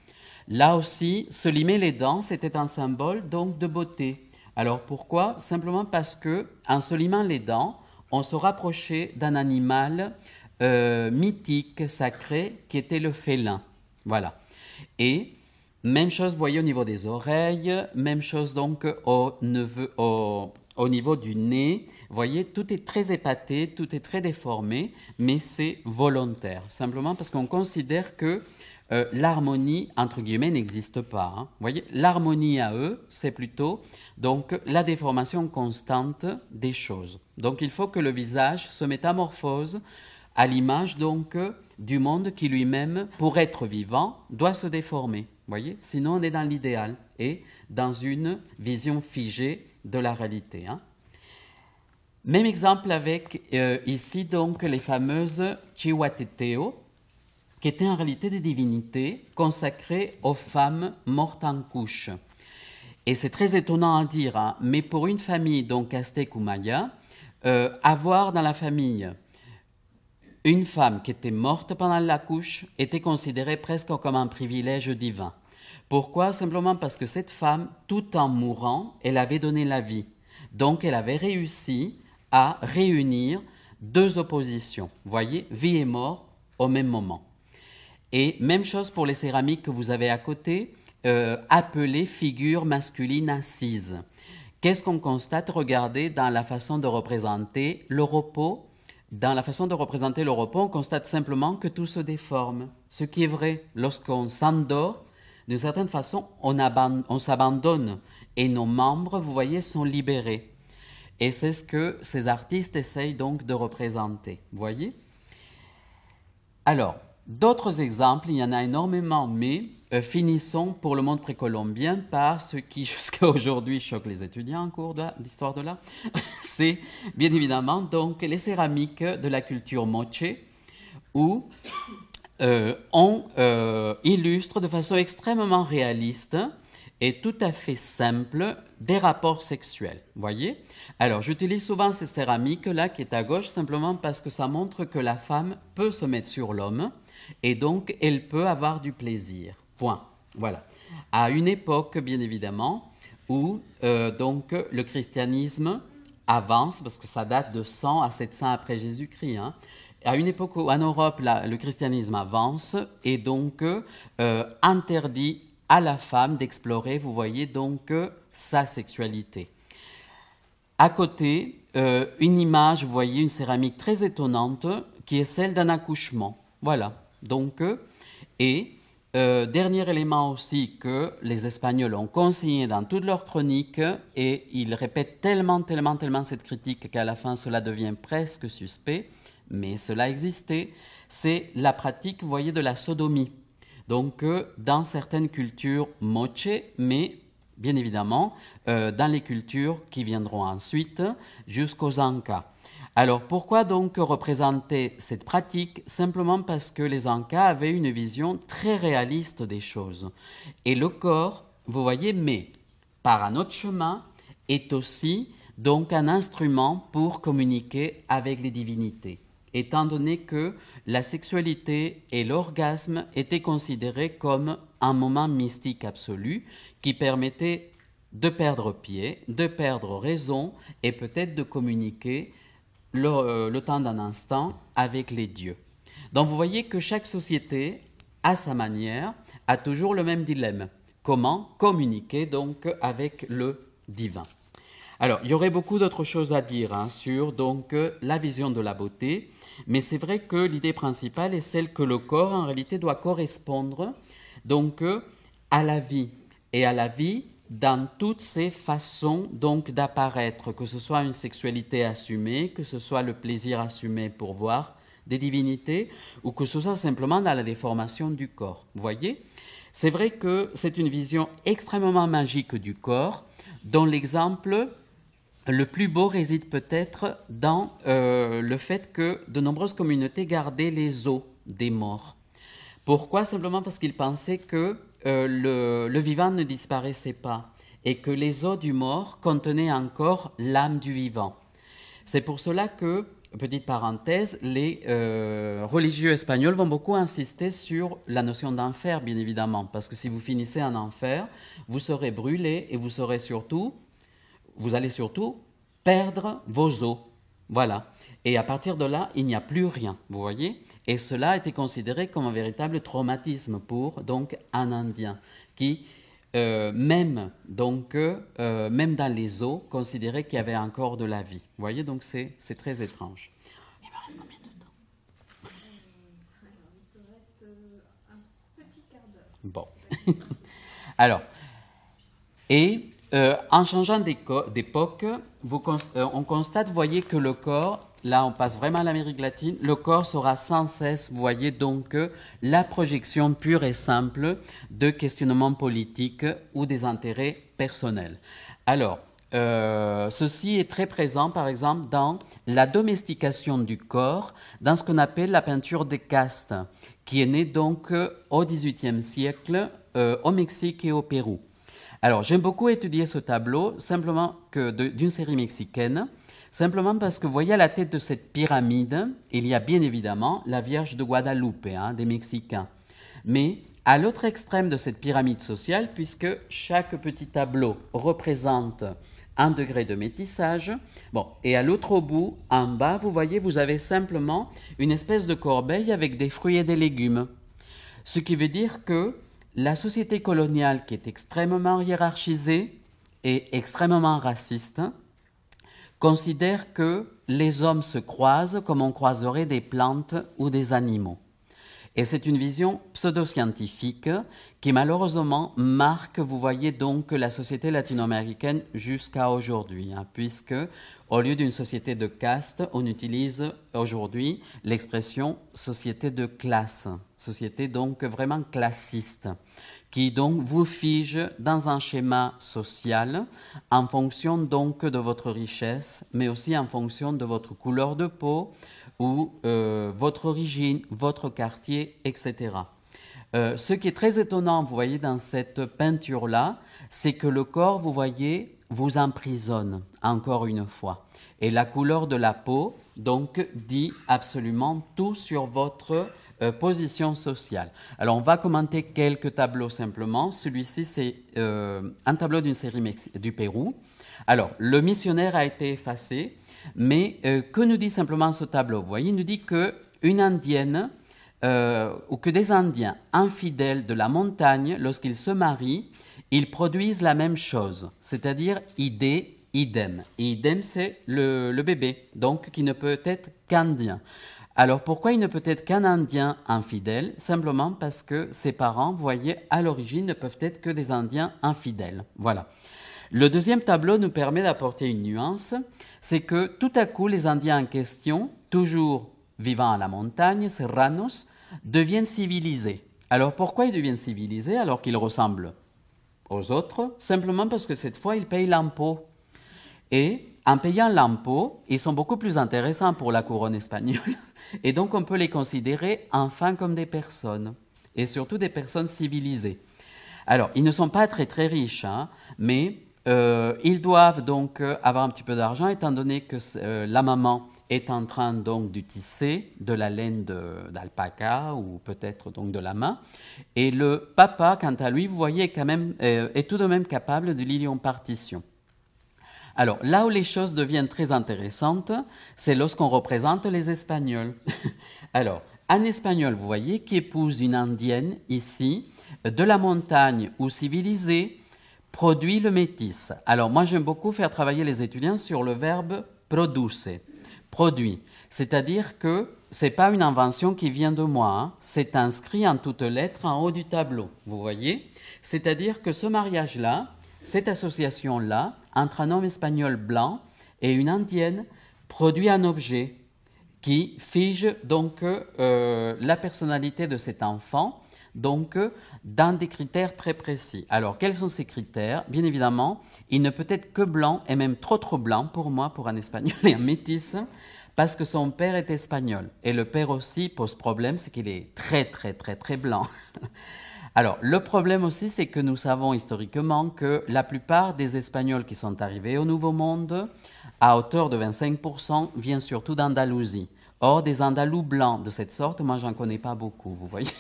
Là aussi, se limer les dents, c'était un symbole donc de beauté. Alors pourquoi? Simplement parce que en se limant les dents, on se rapprochait d'un animal euh, mythique, sacré, qui était le félin. Voilà. Et même chose, vous voyez, au niveau des oreilles, même chose donc au, au, niveau du nez. Vous voyez, tout est très épaté, tout est très déformé, mais c'est volontaire. Simplement parce qu'on considère que euh, l'harmonie, entre guillemets, n'existe pas. Hein. Voyez, l'harmonie à eux, c'est plutôt donc la déformation constante des choses. Donc il faut que le visage se métamorphose à l'image donc du monde qui lui-même, pour être vivant, doit se déformer voyez Sinon, on est dans l'idéal et dans une vision figée de la réalité. Hein. Même exemple avec euh, ici donc les fameuses Chihuateteo, qui étaient en réalité des divinités consacrées aux femmes mortes en couche. Et c'est très étonnant à dire, hein, mais pour une famille donc aztèque ou maya, euh, avoir dans la famille une femme qui était morte pendant la couche était considérée presque comme un privilège divin. Pourquoi? Simplement parce que cette femme, tout en mourant, elle avait donné la vie. Donc elle avait réussi à réunir deux oppositions. Voyez, vie et mort au même moment. Et même chose pour les céramiques que vous avez à côté, euh, appelées figures masculines assises. Qu'est-ce qu'on constate? Regardez dans la façon de représenter le repos dans la façon de représenter le repos, on constate simplement que tout se déforme. Ce qui est vrai, lorsqu'on s'endort, d'une certaine façon, on, on s'abandonne et nos membres, vous voyez, sont libérés. Et c'est ce que ces artistes essayent donc de représenter. Vous voyez? Alors, d'autres exemples, il y en a énormément, mais euh, finissons pour le monde précolombien par ce qui jusqu'à aujourd'hui choque les étudiants en cours d'histoire de l'art. C'est bien évidemment donc les céramiques de la culture moche où euh, on euh, illustre de façon extrêmement réaliste et tout à fait simple des rapports sexuels. Voyez? Alors j'utilise souvent ces céramiques là qui est à gauche simplement parce que ça montre que la femme peut se mettre sur l'homme et donc elle peut avoir du plaisir. Point. Voilà. À une époque, bien évidemment, où euh, donc le christianisme avance, parce que ça date de 100 à 700 après Jésus-Christ. Hein. À une époque où en Europe, le christianisme avance et donc euh, interdit à la femme d'explorer, vous voyez, donc sa sexualité. À côté, euh, une image, vous voyez, une céramique très étonnante qui est celle d'un accouchement. Voilà. Donc, et Euh, dernier élément aussi que les Espagnols ont conseillé dans toutes leurs chroniques, et ils répètent tellement, tellement, tellement cette critique qu'à la fin cela devient presque suspect, mais cela existait, c'est la pratique, voyez, de la sodomie. Donc, euh, dans certaines cultures moche, mais bien évidemment, euh, dans les cultures qui viendront ensuite jusqu'aux Ancas. Alors pourquoi donc représenter cette pratique Simplement parce que les Ancas avaient une vision très réaliste des choses? Et le corps, vous voyez, mais par un autre chemin, est aussi donc un instrument pour communiquer avec les divinités, étant donné que la sexualité et l'orgasme étaient considérés comme un moment mystique absolu qui permettait de perdre pied, de perdre raison et peut-être de communiquer euh, le, temps d'un instant avec les dieux. Donc vous voyez que chaque société, à sa manière, a toujours le même dilemme. Comment communiquer donc avec le divin? Alors, il y aurait beaucoup d'autres choses à dire hein, sur donc la vision de la beauté, mais c'est vrai que l'idée principale est celle que le corps en réalité doit correspondre donc à la vie et à la vie dans toutes ses façons donc d'apparaître, que ce soit une sexualité assumée, que ce soit le plaisir assumé pour voir des divinités, ou que ce soit simplement dans la déformation du corps. Vous voyez? C'est vrai que c'est une vision extrêmement magique du corps, dont l'exemple le plus beau réside peut-être dans euh, le fait que de nombreuses communautés gardaient les os des morts. Pourquoi? Simplement parce qu'ils pensaient que euh, le, vivant ne disparaissait pas et que les os du mort contenaient encore l'âme du vivant. C'est pour cela que, petite parenthèse, les euh, religieux espagnols vont beaucoup insister sur la notion d'enfer, bien évidemment, parce que si vous finissez en enfer, vous serez brûlé et vous serez surtout, vous allez surtout perdre vos os. Voilà. Et à partir de là, il n'y a plus rien, vous voyez? Et cela a été considéré comme un véritable traumatisme pour donc un Indien qui, euh, même, donc, euh, même dans les eaux, considérait qu'il y avait encore de la vie. Vous voyez, donc c'est très étrange. Il me reste combien de temps? Il te reste un petit quart d'heure. Bon. Alors, et euh, en changeant d'époque, on constate, vous voyez, que le corps là on passe vraiment à l'Amérique latine, le corps sera sans cesse, vous voyez donc, la projection pure et simple de questionnements politiques ou des intérêts personnels. Alors, euh, ceci est très présent, par exemple, dans la domestication du corps, dans ce qu'on appelle la peinture des castes, qui est née donc au XVIIIe siècle euh, au Mexique et au Pérou. Alors, j'aime beaucoup étudier ce tableau, simplement que d'une série mexicaine, Simplement parce que voyez à la tête de cette pyramide, il y a bien évidemment la Vierge de Guadalupe, hein, des Mexicains. Mais à l'autre extrême de cette pyramide sociale, puisque chaque petit tableau représente un degré de métissage. Bon, et à l'autre bout, en bas, vous voyez, vous avez simplement une espèce de corbeille avec des fruits et des légumes. Ce qui veut dire que la société coloniale, qui est extrêmement hiérarchisée et extrêmement raciste, considère que les hommes se croisent comme on croiserait des plantes ou des animaux. Et c'est une vision pseudo-scientifique qui malheureusement marque, vous voyez donc, la société latino-américaine jusqu'à aujourd'hui, hein, puisque au lieu d'une société de caste, on utilise aujourd'hui l'expression société de classe, société donc vraiment classiste qui donc vous fige dans un schéma social en fonction donc de votre richesse, mais aussi en fonction de votre couleur de peau ou euh, votre origine, votre quartier, etc. Euh, ce qui est très étonnant, vous voyez, dans cette peinture-là, c'est que le corps, vous voyez, vous emprisonne, encore une fois. Et la couleur de la peau, donc, dit absolument tout sur votre euh, position sociale. Alors, on va commenter quelques tableaux simplement. Celui-ci, c'est euh, un tableau d'une série du Pérou. Alors, le missionnaire a été effacé, mais euh, que nous dit simplement ce tableau? Vous voyez, il nous dit qu'une indienne ou que des Indiens infidèles de la montagne, lorsqu'ils se marient, ils produisent la même chose, c'est-à-dire idée, idem. Et idem, c'est le, le, bébé, donc qui ne peut être qu'indien. Alors pourquoi il ne peut être qu'un Indien infidèle? Simplement parce que ses parents, vous voyez, à l'origine ne peuvent être que des Indiens infidèles. Voilà. Le deuxième tableau nous permet d'apporter une nuance, c'est que tout à coup les Indiens en question, toujours vivant à la montagne, serranos, deviennent civilisés. Alors pourquoi ils deviennent civilisés alors qu'ils ressemblent aux autres? Simplement parce que cette fois ils payent l'impôt. Et en payant l'impôt, ils sont beaucoup plus intéressants pour la couronne espagnole. Et donc on peut les considérer enfin comme des personnes, et surtout des personnes civilisées. Alors, ils ne sont pas très très riches, hein, mais euh, ils doivent donc euh, avoir un petit peu d'argent, étant donné que euh, la maman est en train donc de tisser de la laine d'alpaca ou peut-être donc de la main. Et le papa, quant à lui, vous voyez, est tout de même capable de l'ilion partition. Alors là où les choses deviennent très intéressantes, c'est lorsqu'on représente les Espagnols. Alors, un Espagnol, vous voyez, qui épouse une Indienne ici, de la montagne ou civilisée, produit le métis. Alors moi j'aime beaucoup faire travailler les étudiants sur le verbe produce, produit. C'est-à-dire que ce n'est pas une invention qui vient de moi, hein. c'est inscrit en toutes lettres en haut du tableau, vous voyez C'est-à-dire que ce mariage-là, cette association-là, entre un homme espagnol blanc et une indienne, produit un objet qui fige donc euh, la personnalité de cet enfant, donc dans des critères très précis. Alors, quels sont ces critères? Bien évidemment, il ne peut être que blanc, et même trop trop blanc pour moi, pour un espagnol et un métis, parce que son père est espagnol. Et le père aussi pose problème, c'est qu'il est très très très très blanc. Alors, le problème aussi, c'est que nous savons historiquement que la plupart des Espagnols qui sont arrivés au Nouveau Monde, à hauteur de 25%, viennent surtout d'Andalousie. Or, des Andalous blancs de cette sorte, moi, j'en connais pas beaucoup, vous voyez.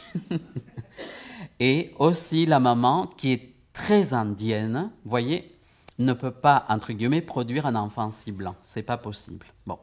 Et aussi la maman qui est très indienne, vous voyez, ne peut pas, entre guillemets, produire un enfant si blanc. C'est pas possible. Bon.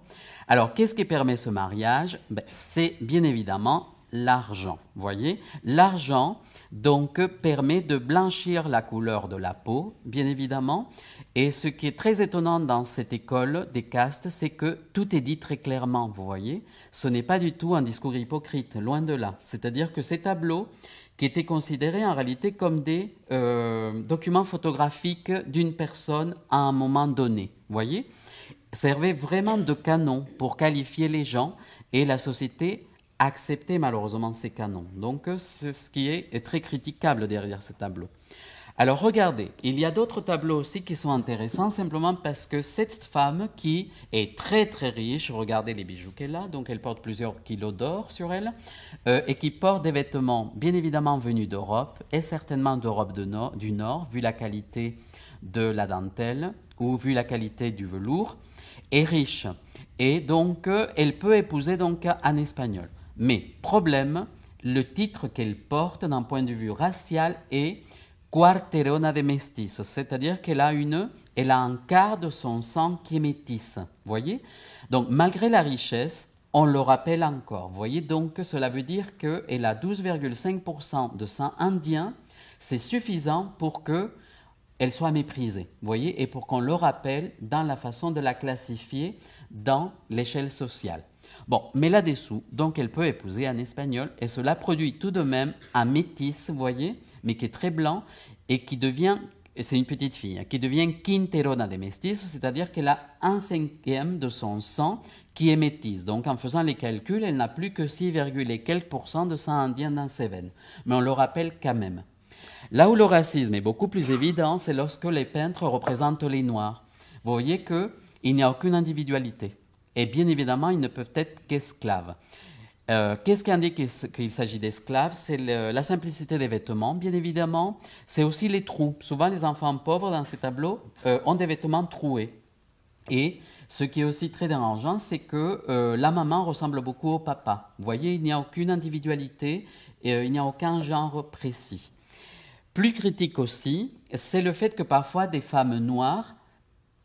Alors, qu'est-ce qui permet ce mariage? Ben, C'est bien évidemment l'argent. Voyez? L'argent, donc, permet de blanchir la couleur de la peau, bien évidemment. Et ce qui est très étonnant dans cette école des castes, c'est que tout est dit très clairement, vous voyez? Ce n'est pas du tout un discours hypocrite, loin de là. C'est-à-dire que ces tableaux qui étaient considérés en réalité comme des euh, documents photographiques d'une personne à un moment donné. Voyez? Servaient vraiment de canon pour qualifier les gens et la société acceptait malheureusement ces canons. Donc, ce qui est très critiquable derrière ces tableaux. Alors regardez, il y a d'autres tableaux aussi qui sont intéressants simplement parce que cette femme qui est très très riche, regardez les bijoux qu'elle a, donc elle porte plusieurs kilos d'or sur elle, euh, et qui porte des vêtements bien évidemment venus d'Europe et certainement d'Europe du Nord, vu la qualité de la dentelle ou vu la qualité du velours, est riche. Et donc euh, elle peut épouser donc un espagnol. Mais problème, le titre qu'elle porte d'un point de vue racial est quarterona de mestizo, c'est-à-dire qu'elle a une, elle a un quart de son sang qui est métisse. Voyez? Donc, malgré la richesse, on le rappelle encore. Voyez? Donc cela veut dire qu'elle a 12,5% de sang indien. C'est suffisant pour que elle soit méprisée, voyez, et pour qu'on le rappelle dans la façon de la classifier dans l'échelle sociale. Bon, mais là-dessous, donc elle peut épouser un espagnol, et cela produit tout de même un métis, vous voyez, mais qui est très blanc et qui devient, c'est une petite fille, hein, qui devient quinterona de mestizo, c'est-à-dire qu'elle a un cinquième de son sang qui est métisse. Donc en faisant les calculs, elle n'a plus que 6, et quelques pourcents de sang indien dans ses veines. Mais on le rappelle quand même. Là où le racisme est beaucoup plus évident, c'est lorsque les peintres représentent les Noirs. Vous voyez qu'il n'y a aucune individualité. Et bien évidemment, ils ne peuvent être qu'esclaves. Euh, qu'est-ce qui indique qu'il s'agit d'esclaves? C'est la simplicité des vêtements, bien évidemment. C'est aussi les trous. Souvent, les enfants pauvres dans ces tableaux euh, ont des vêtements troués. Et ce qui est aussi très dérangeant, c'est que euh, la maman ressemble beaucoup au papa. Vous voyez, il n'y a aucune individualité, et, il n'y a aucun genre précis. Plus critique aussi, c'est le fait que parfois des femmes noires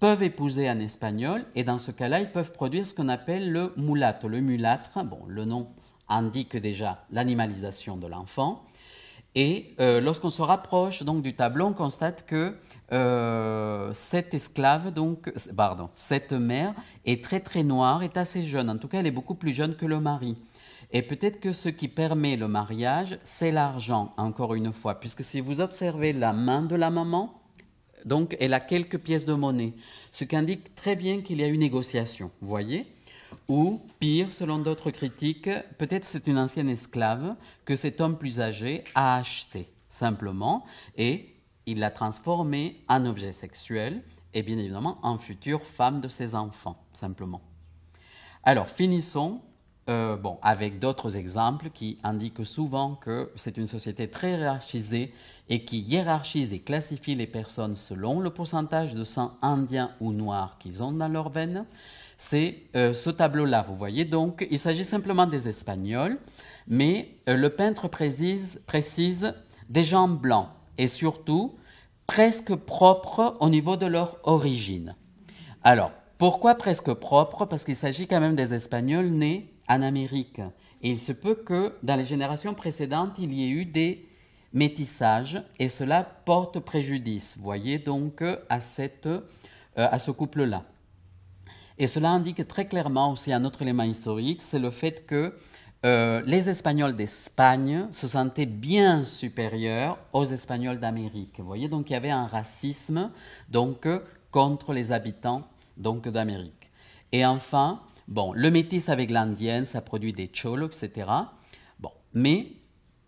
peuvent épouser un espagnol et dans ce cas-là, ils peuvent produire ce qu'on appelle le mulato, le mulâtre. Bon, le nom indique déjà l'animalisation de l'enfant. Et euh, lorsqu'on se rapproche donc du tableau, on constate que euh, cette esclave, donc, pardon, cette mère est très très noire, est assez jeune. En tout cas, elle est beaucoup plus jeune que le mari. Et peut-être que ce qui permet le mariage, c'est l'argent, encore une fois, puisque si vous observez la main de la maman, donc elle a quelques pièces de monnaie, ce qui indique très bien qu'il y a eu négociation, vous voyez ou, pire, selon d'autres critiques, peut-être c'est une ancienne esclave que cet homme plus âgé a acheté, simplement, et il l'a transformée en objet sexuel, et bien évidemment en future femme de ses enfants, simplement. Alors, finissons euh, bon, avec d'autres exemples qui indiquent souvent que c'est une société très hiérarchisée et qui hiérarchise et classifie les personnes selon le pourcentage de sang indien ou noir qu'ils ont dans leurs veines c'est euh, ce tableau-là, vous voyez. Donc, il s'agit simplement des Espagnols, mais euh, le peintre précise, précise des gens blancs et surtout presque propres au niveau de leur origine. Alors, pourquoi presque propres? Parce qu'il s'agit quand même des Espagnols nés en Amérique. Et il se peut que dans les générations précédentes, il y ait eu des métissages et cela porte préjudice, voyez, donc à, cette, euh, à ce couple-là. Et cela indique très clairement aussi un autre élément historique, c'est le fait que euh, les Espagnols d'Espagne se sentaient bien supérieurs aux Espagnols d'Amérique. Vous voyez, donc il y avait un racisme donc contre les habitants donc d'Amérique. Et enfin, bon, le métis avec l'indienne, ça produit des cholos, etc. Bon, mais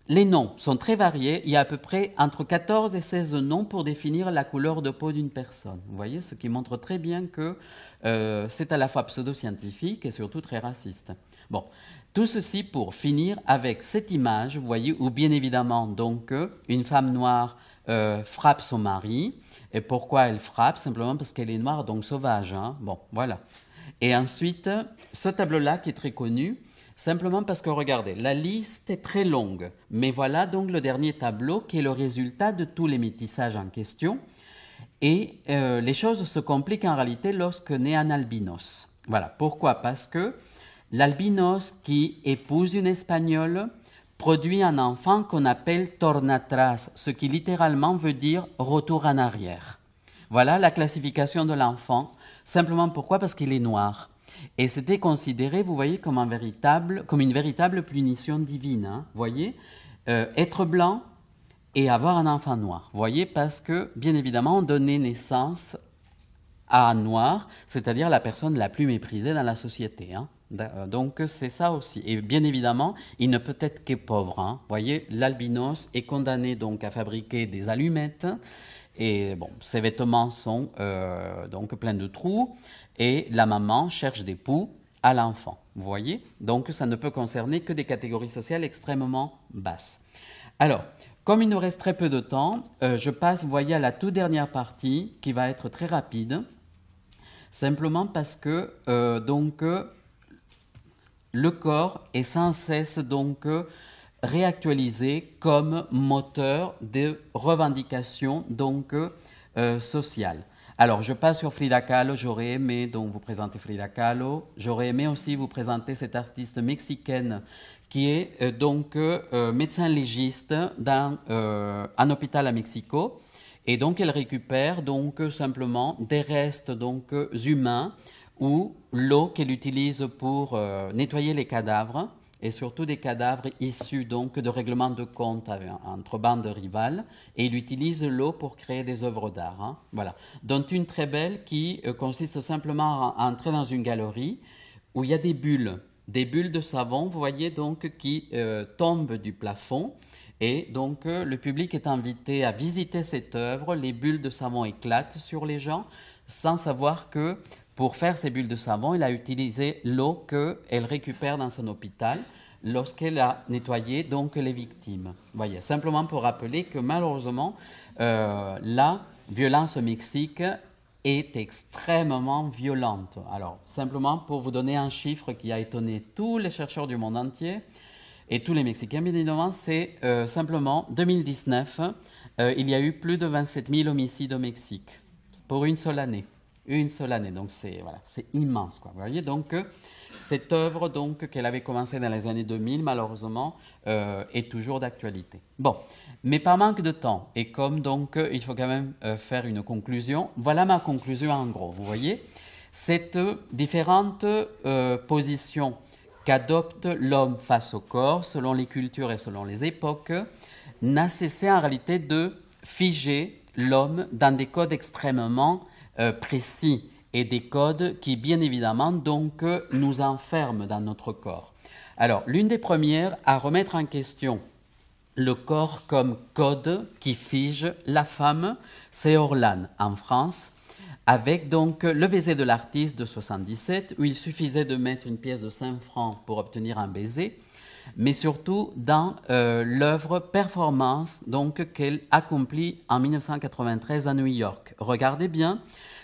les noms sont très variés. Il y a à peu près entre 14 et 16 noms pour définir la couleur de peau d'une personne. Vous voyez, ce qui montre très bien que euh, c'est à la fois pseudo-scientifique et surtout très raciste. Bon, tout ceci pour finir avec cette image, vous voyez, où bien évidemment, donc, une femme noire euh, frappe son mari. Et pourquoi elle frappe? Simplement parce qu'elle est noire, donc sauvage. Hein. Bon, voilà. Et ensuite, ce tableau-là qui est très connu, Simplement parce que regardez, la liste est très longue, mais voilà donc le dernier tableau qui est le résultat de tous les métissages en question. Et euh, les choses se compliquent en réalité lorsque naît un albinos. Voilà, pourquoi? Parce que l'albinos qui épouse une espagnole produit un enfant qu'on appelle tornatras, ce qui littéralement veut dire retour en arrière. Voilà la classification de l'enfant. Simplement pourquoi? Parce qu'il est noir. Et c'était considéré, vous voyez, comme, un véritable, comme une véritable punition divine. Hein. Voyez, euh, être blanc et avoir un enfant noir. Voyez, parce que, bien évidemment, on donnait naissance à un noir, c'est-à-dire la personne la plus méprisée dans la société. Hein. Euh, donc c'est ça aussi. Et bien évidemment, il ne peut être que pauvre. Hein. Vous voyez, l'albinos est condamné donc à fabriquer des allumettes. Et bon, ses vêtements sont euh, donc pleins de trous et la maman cherche des poux à l'enfant. Vous voyez Donc ça ne peut concerner que des catégories sociales extrêmement basses. Alors, comme il nous reste très peu de temps, euh, je passe, vous voyez, à la toute dernière partie qui va être très rapide, simplement parce que euh, donc le corps est sans cesse donc réactualisé comme moteur de revendications donc euh, sociales. Alors, je passe sur Frida Kahlo. J'aurais aimé donc vous présenter Frida Kahlo. J'aurais aimé aussi vous présenter cette artiste mexicaine qui est euh, donc euh, médecin légiste dans euh, un hôpital à Mexico. Et donc, elle récupère donc simplement des restes donc humains ou l'eau qu'elle utilise pour nettoyer les cadavres et surtout des cadavres issus donc de règlements de compte entre bandes rivales, et il utilise l'eau pour créer des œuvres d'art. Hein. Voilà. Dont une très belle qui euh, consiste simplement à, entrer dans une galerie où il y a des bulles, des bulles de savon, vous voyez donc, qui euh, tombent du plafond. Et donc euh, le public est invité à visiter cette œuvre, les bulles de savon éclatent sur les gens, sans savoir que pour faire ces bulles de savon, il a utilisé l'eau qu'elle récupère dans son hôpital lorsqu'elle a nettoyé donc les victimes. Voyez, simplement pour rappeler que malheureusement, euh, la violence au Mexique est extrêmement violente. Alors, simplement pour vous donner un chiffre qui a étonné tous les chercheurs du monde entier et tous les Mexicains, bien évidemment, c'est euh, simplement 2019, euh, il y a eu plus de 27 000 homicides au Mexique pour une seule année une seule année. Donc c'est voilà, c'est immense. Quoi. Vous voyez, donc cette œuvre donc qu'elle avait commencé dans les années 2000, malheureusement, euh, est toujours d'actualité. Bon, mais par manque de temps, et comme donc euh, il faut quand même euh, faire une conclusion, voilà ma conclusion en gros. Vous voyez, cette différentes positions qu'adopte l'homme face au corps, selon les cultures et selon les époques, n'a cessé en réalité de figer l'homme dans des codes extrêmement précis et des codes qui, bien évidemment, donc, nous enferment dans notre corps. Alors, l'une des premières à remettre en question le corps comme code qui fige la femme, c'est Orlan en France, avec donc le baiser de l'artiste de 77, où il suffisait de mettre une pièce de 5 francs pour obtenir un baiser, mais surtout dans euh, l'œuvre Performance donc qu'elle accomplit en 1993 à New York. Regardez bien,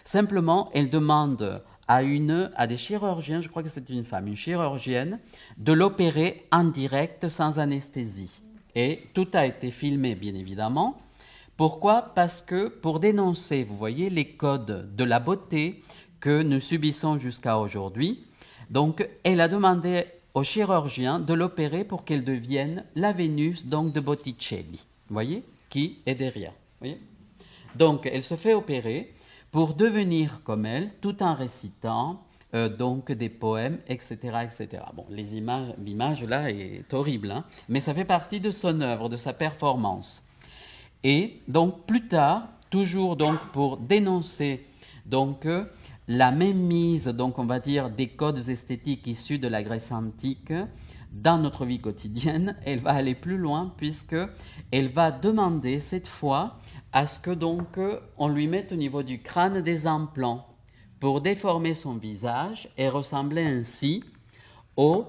Simplement, elle demande à, une, à des chirurgiens, je crois que c'est une femme, une chirurgienne, de l'opérer en direct sans anesthésie. Et tout a été filmé, bien évidemment. Pourquoi? Parce que pour dénoncer, vous voyez, les codes de la beauté que nous subissons jusqu'à aujourd'hui, donc elle a demandé au chirurgien de l'opérer pour qu'elle devienne la Vénus donc de Botticelli, vous voyez, qui est derrière. Donc elle se fait opérer pour devenir comme elle, tout en récitant euh, donc des poèmes, etc., etc. Bon, les images, l'image là est horrible, hein, mais ça fait partie de son œuvre, de sa performance. Et donc plus tard, toujours donc pour dénoncer donc euh, la même mise, donc on va dire des codes esthétiques issus de la Grèce antique dans notre vie quotidienne, elle va aller plus loin puisque elle va demander cette fois à ce que donc on lui mette au niveau du crâne des implants pour déformer son visage et ressembler ainsi aux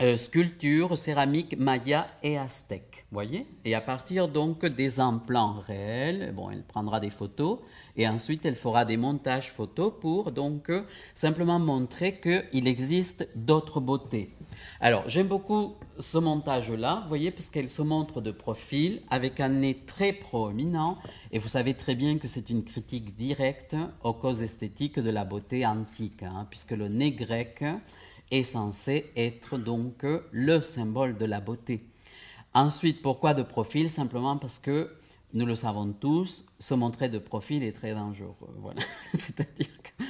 euh, sculptures céramiques mayas et aztèques. Voyez? Et à partir donc des implants réels, bon, elle prendra des photos et ensuite elle fera des montages photos pour donc simplement montrer qu'il existe d'autres beautés. Alors, j'aime beaucoup ce montage-là, voyez, puisqu'elle se montre de profil avec un nez très proéminent. Et vous savez très bien que c'est une critique directe aux causes esthétiques de la beauté antique, hein, puisque le nez grec est censé être donc le symbole de la beauté. Ensuite, pourquoi de profil? Simplement parce que nous le savons tous, se montrer de profil est très dangereux. Voilà. C'est-à-dire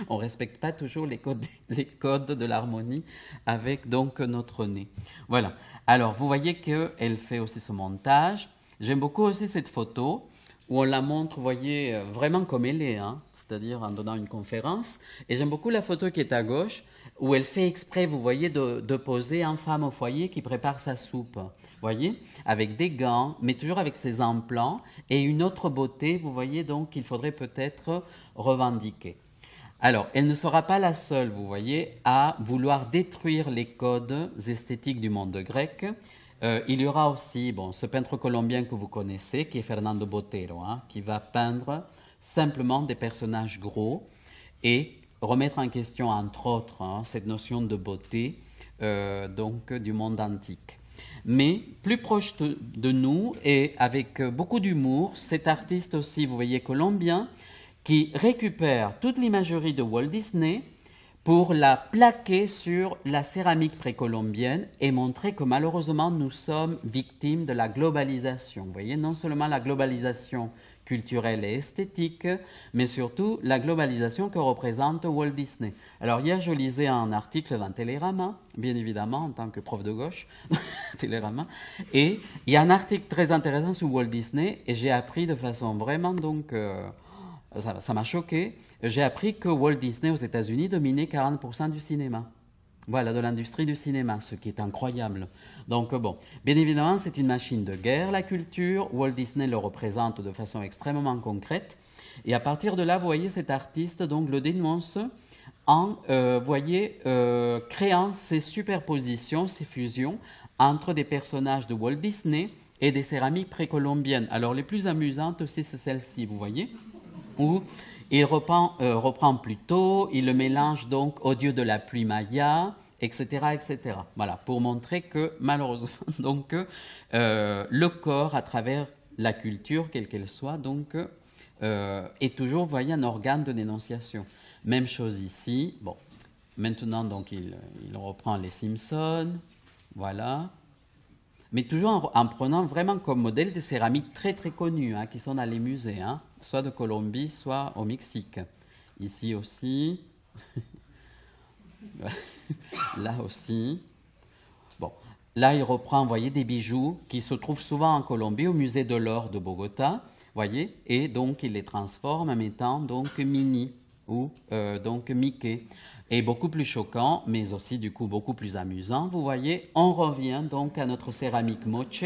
qu'on ne respecte pas toujours les codes, les codes de l'harmonie avec donc notre nez. Voilà. Alors, vous voyez qu'elle fait aussi ce montage. J'aime beaucoup aussi cette photo où on la montre, vous voyez, euh, vraiment comme elle est, hein, c'est-à-dire en donnant une conférence. Et j'aime beaucoup la photo qui est à gauche, où elle fait exprès, vous voyez, de, poser en femme au foyer qui prépare sa soupe, voyez, avec des gants, mais toujours avec ses implants, et une autre beauté, vous voyez, donc qu'il faudrait peut-être revendiquer. Alors, elle ne sera pas la seule, vous voyez, à vouloir détruire les codes esthétiques du monde grec. Euh, il y aura aussi bon, ce peintre colombien que vous connaissez, qui est Fernando Botero, hein, qui va peindre simplement des personnages gros et remettre en question, entre autres, hein, cette notion de beauté euh, donc, du monde antique. Mais plus proche de, nous et avec beaucoup d'humour, cet artiste aussi, vous voyez, colombien, qui récupère toute l'imagerie de Walt Disney pour la plaquer sur la céramique précolombienne et montrer que malheureusement nous sommes victimes de la globalisation. Vous voyez, non seulement la globalisation culturelle et esthétique, mais surtout la globalisation que représente Walt Disney. Alors hier, je lisais un article dans Télérama, bien évidemment, en tant que prof de gauche, Télérama, et il y a un article très intéressant sur Walt Disney, et j'ai appris de façon vraiment donc... Euh, ça m'a choqué. J'ai appris que Walt Disney aux États-Unis dominait 40% du cinéma. Voilà, de l'industrie du cinéma, ce qui est incroyable. Donc bon, bien évidemment, c'est une machine de guerre, la culture. Walt Disney le représente de façon extrêmement concrète. Et à partir de là, vous voyez, cet artiste donc le dénonce en, euh, voyez, euh, créant ces superpositions, ces fusions entre des personnages de Walt Disney et des céramiques précolombiennes. Alors les plus amusantes c'est celle-ci, vous voyez où il reprend, euh, reprend plutôt, il le mélange donc au dieu de la pluie maya, etc., etc. Voilà, pour montrer que malheureusement, donc, euh, le corps, à travers la culture, quelle qu'elle soit, donc, euh, est toujours, voyez, un organe de dénonciation. Même chose ici. Bon, Maintenant, donc, il, reprend les Simpsons. Voilà. Mais toujours en, prenant vraiment comme modèle des céramiques très très connues hein, qui sont dans les musées, hein, soit de Colombie, soit au Mexique. Ici aussi. Là aussi. Bon. Là, il reprend, vous voyez, des bijoux qui se trouvent souvent en Colombie, au musée de l'or de Bogota, voyez, et donc il les transforme en mettant donc mini ou euh, donc Mickey. Et beaucoup plus choquant, mais aussi du coup beaucoup plus amusant, vous voyez, on revient donc à notre céramique moche,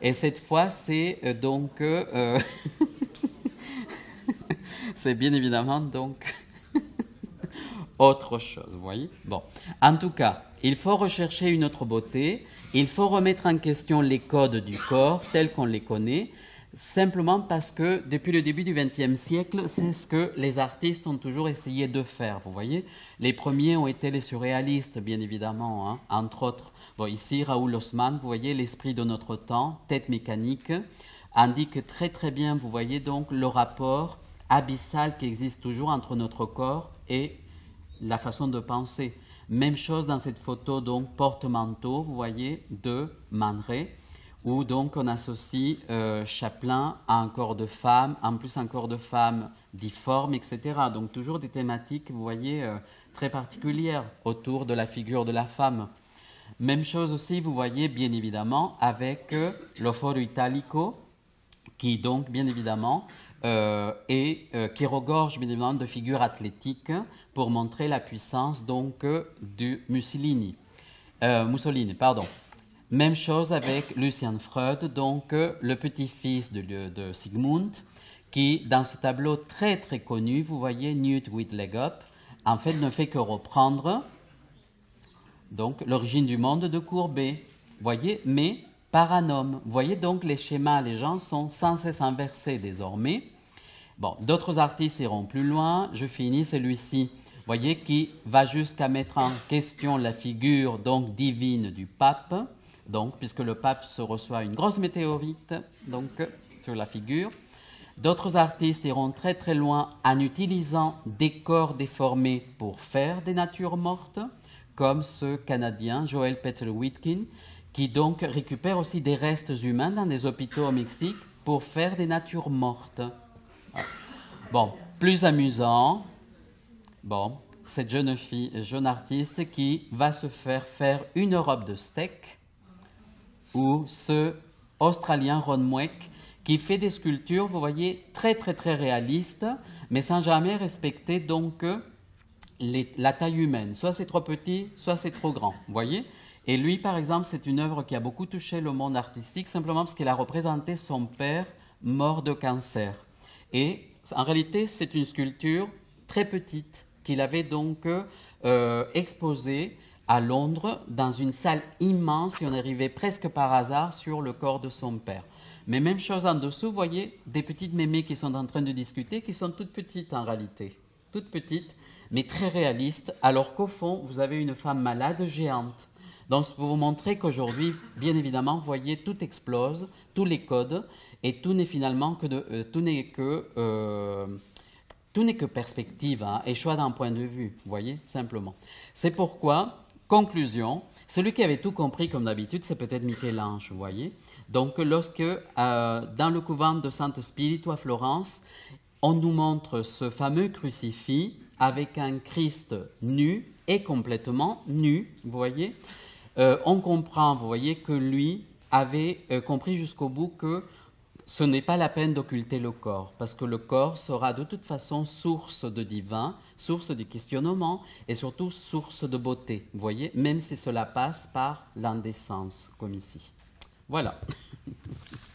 et cette fois c'est euh, donc euh, c'est bien évidemment donc autre chose, vous voyez. Bon, en tout cas, il faut rechercher une autre beauté, il faut remettre en question les codes du corps tels qu'on les connaît, simplement parce que depuis le début du XXe siècle, c'est ce que les artistes ont toujours essayé de faire. Vous voyez, les premiers ont été les surréalistes, bien évidemment, hein, entre autres. Bon, ici, Raoul Haussmann, vous voyez, l'esprit de notre temps, tête mécanique, indique très très bien, vous voyez donc le rapport abyssal qui existe toujours entre notre corps et la façon de penser. Même chose dans cette photo, donc porte-manteau, vous voyez, de Man où donc on associe euh, Chaplin à un corps de femme, en plus un corps de femme difforme, etc. Donc toujours des thématiques, vous voyez, euh, très particulières autour de la figure de la femme. Même chose aussi, vous voyez, bien évidemment, avec euh, italico, qui donc, bien évidemment, et qui regorge bien évidemment de figures athlétiques pour montrer la puissance donc du Mussolini. Mussolini, pardon. Même chose avec Lucian Freud, donc euh, le petit-fils de, Sigmund, qui, dans ce tableau très très connu, vous voyez Newt up, en fait ne fait que reprendre donc l'origine du monde de Courbet. Voyez, mais par un homme. Voyez donc les schémas, les gens sont sans cesse inversés désormais. D'autres artistes iront plus loin. Je finis celui-ci, voyez, qui va jusqu'à mettre en question la figure donc divine du pape donc, puisque le pape se reçoit une grosse météorite donc, sur la figure. D'autres artistes iront très très loin en utilisant des corps déformés pour faire des natures mortes, comme ce Canadien Joel Peter Whitkin, qui donc récupère aussi des restes humains dans des hôpitaux au Mexique pour faire des natures mortes. Bon, plus amusant, bon, cette jeune fille, jeune artiste qui va se faire faire une robe de steak ou ce Australien Ron Mweck qui fait des sculptures, vous voyez, très très très réalistes, mais sans jamais respecter donc la taille humaine. Soit c'est trop petit, soit c'est trop grand, vous voyez Et lui, par exemple, c'est une œuvre qui a beaucoup touché le monde artistique, simplement parce qu'il a représenté son père mort de cancer. Et en réalité, c'est une sculpture très petite qu'il avait donc euh, exposée à Londres, dans une salle immense, et on arrivait presque par hasard sur le corps de son père. Mais même chose en dessous, vous voyez des petites mémées qui sont en train de discuter, qui sont toutes petites en réalité, toutes petites, mais très réalistes, alors qu'au fond, vous avez une femme malade géante. Donc, pour vous montrer qu'aujourd'hui, bien évidemment, vous voyez, tout explose, tous les codes, et tout n'est finalement que euh, tout n'est que euh, tout n'est que perspective hein, et choix d'un point de vue, vous voyez, simplement. C'est pourquoi Conclusion, celui qui avait tout compris comme d'habitude, c'est peut-être Michel-Ange, vous voyez. Donc lorsque euh, dans le couvent de Sainte Spiritu à Florence, on nous montre ce fameux crucifix avec un Christ nu et complètement nu, vous voyez, euh, on comprend, vous voyez, que lui avait euh, compris jusqu'au bout que ce n'est pas la peine d'occulter le corps, parce que le corps sera de toute façon source de divin, source de questionnement et surtout source de beauté, vous voyez, même si cela passe par l'indécence, comme ici. Voilà.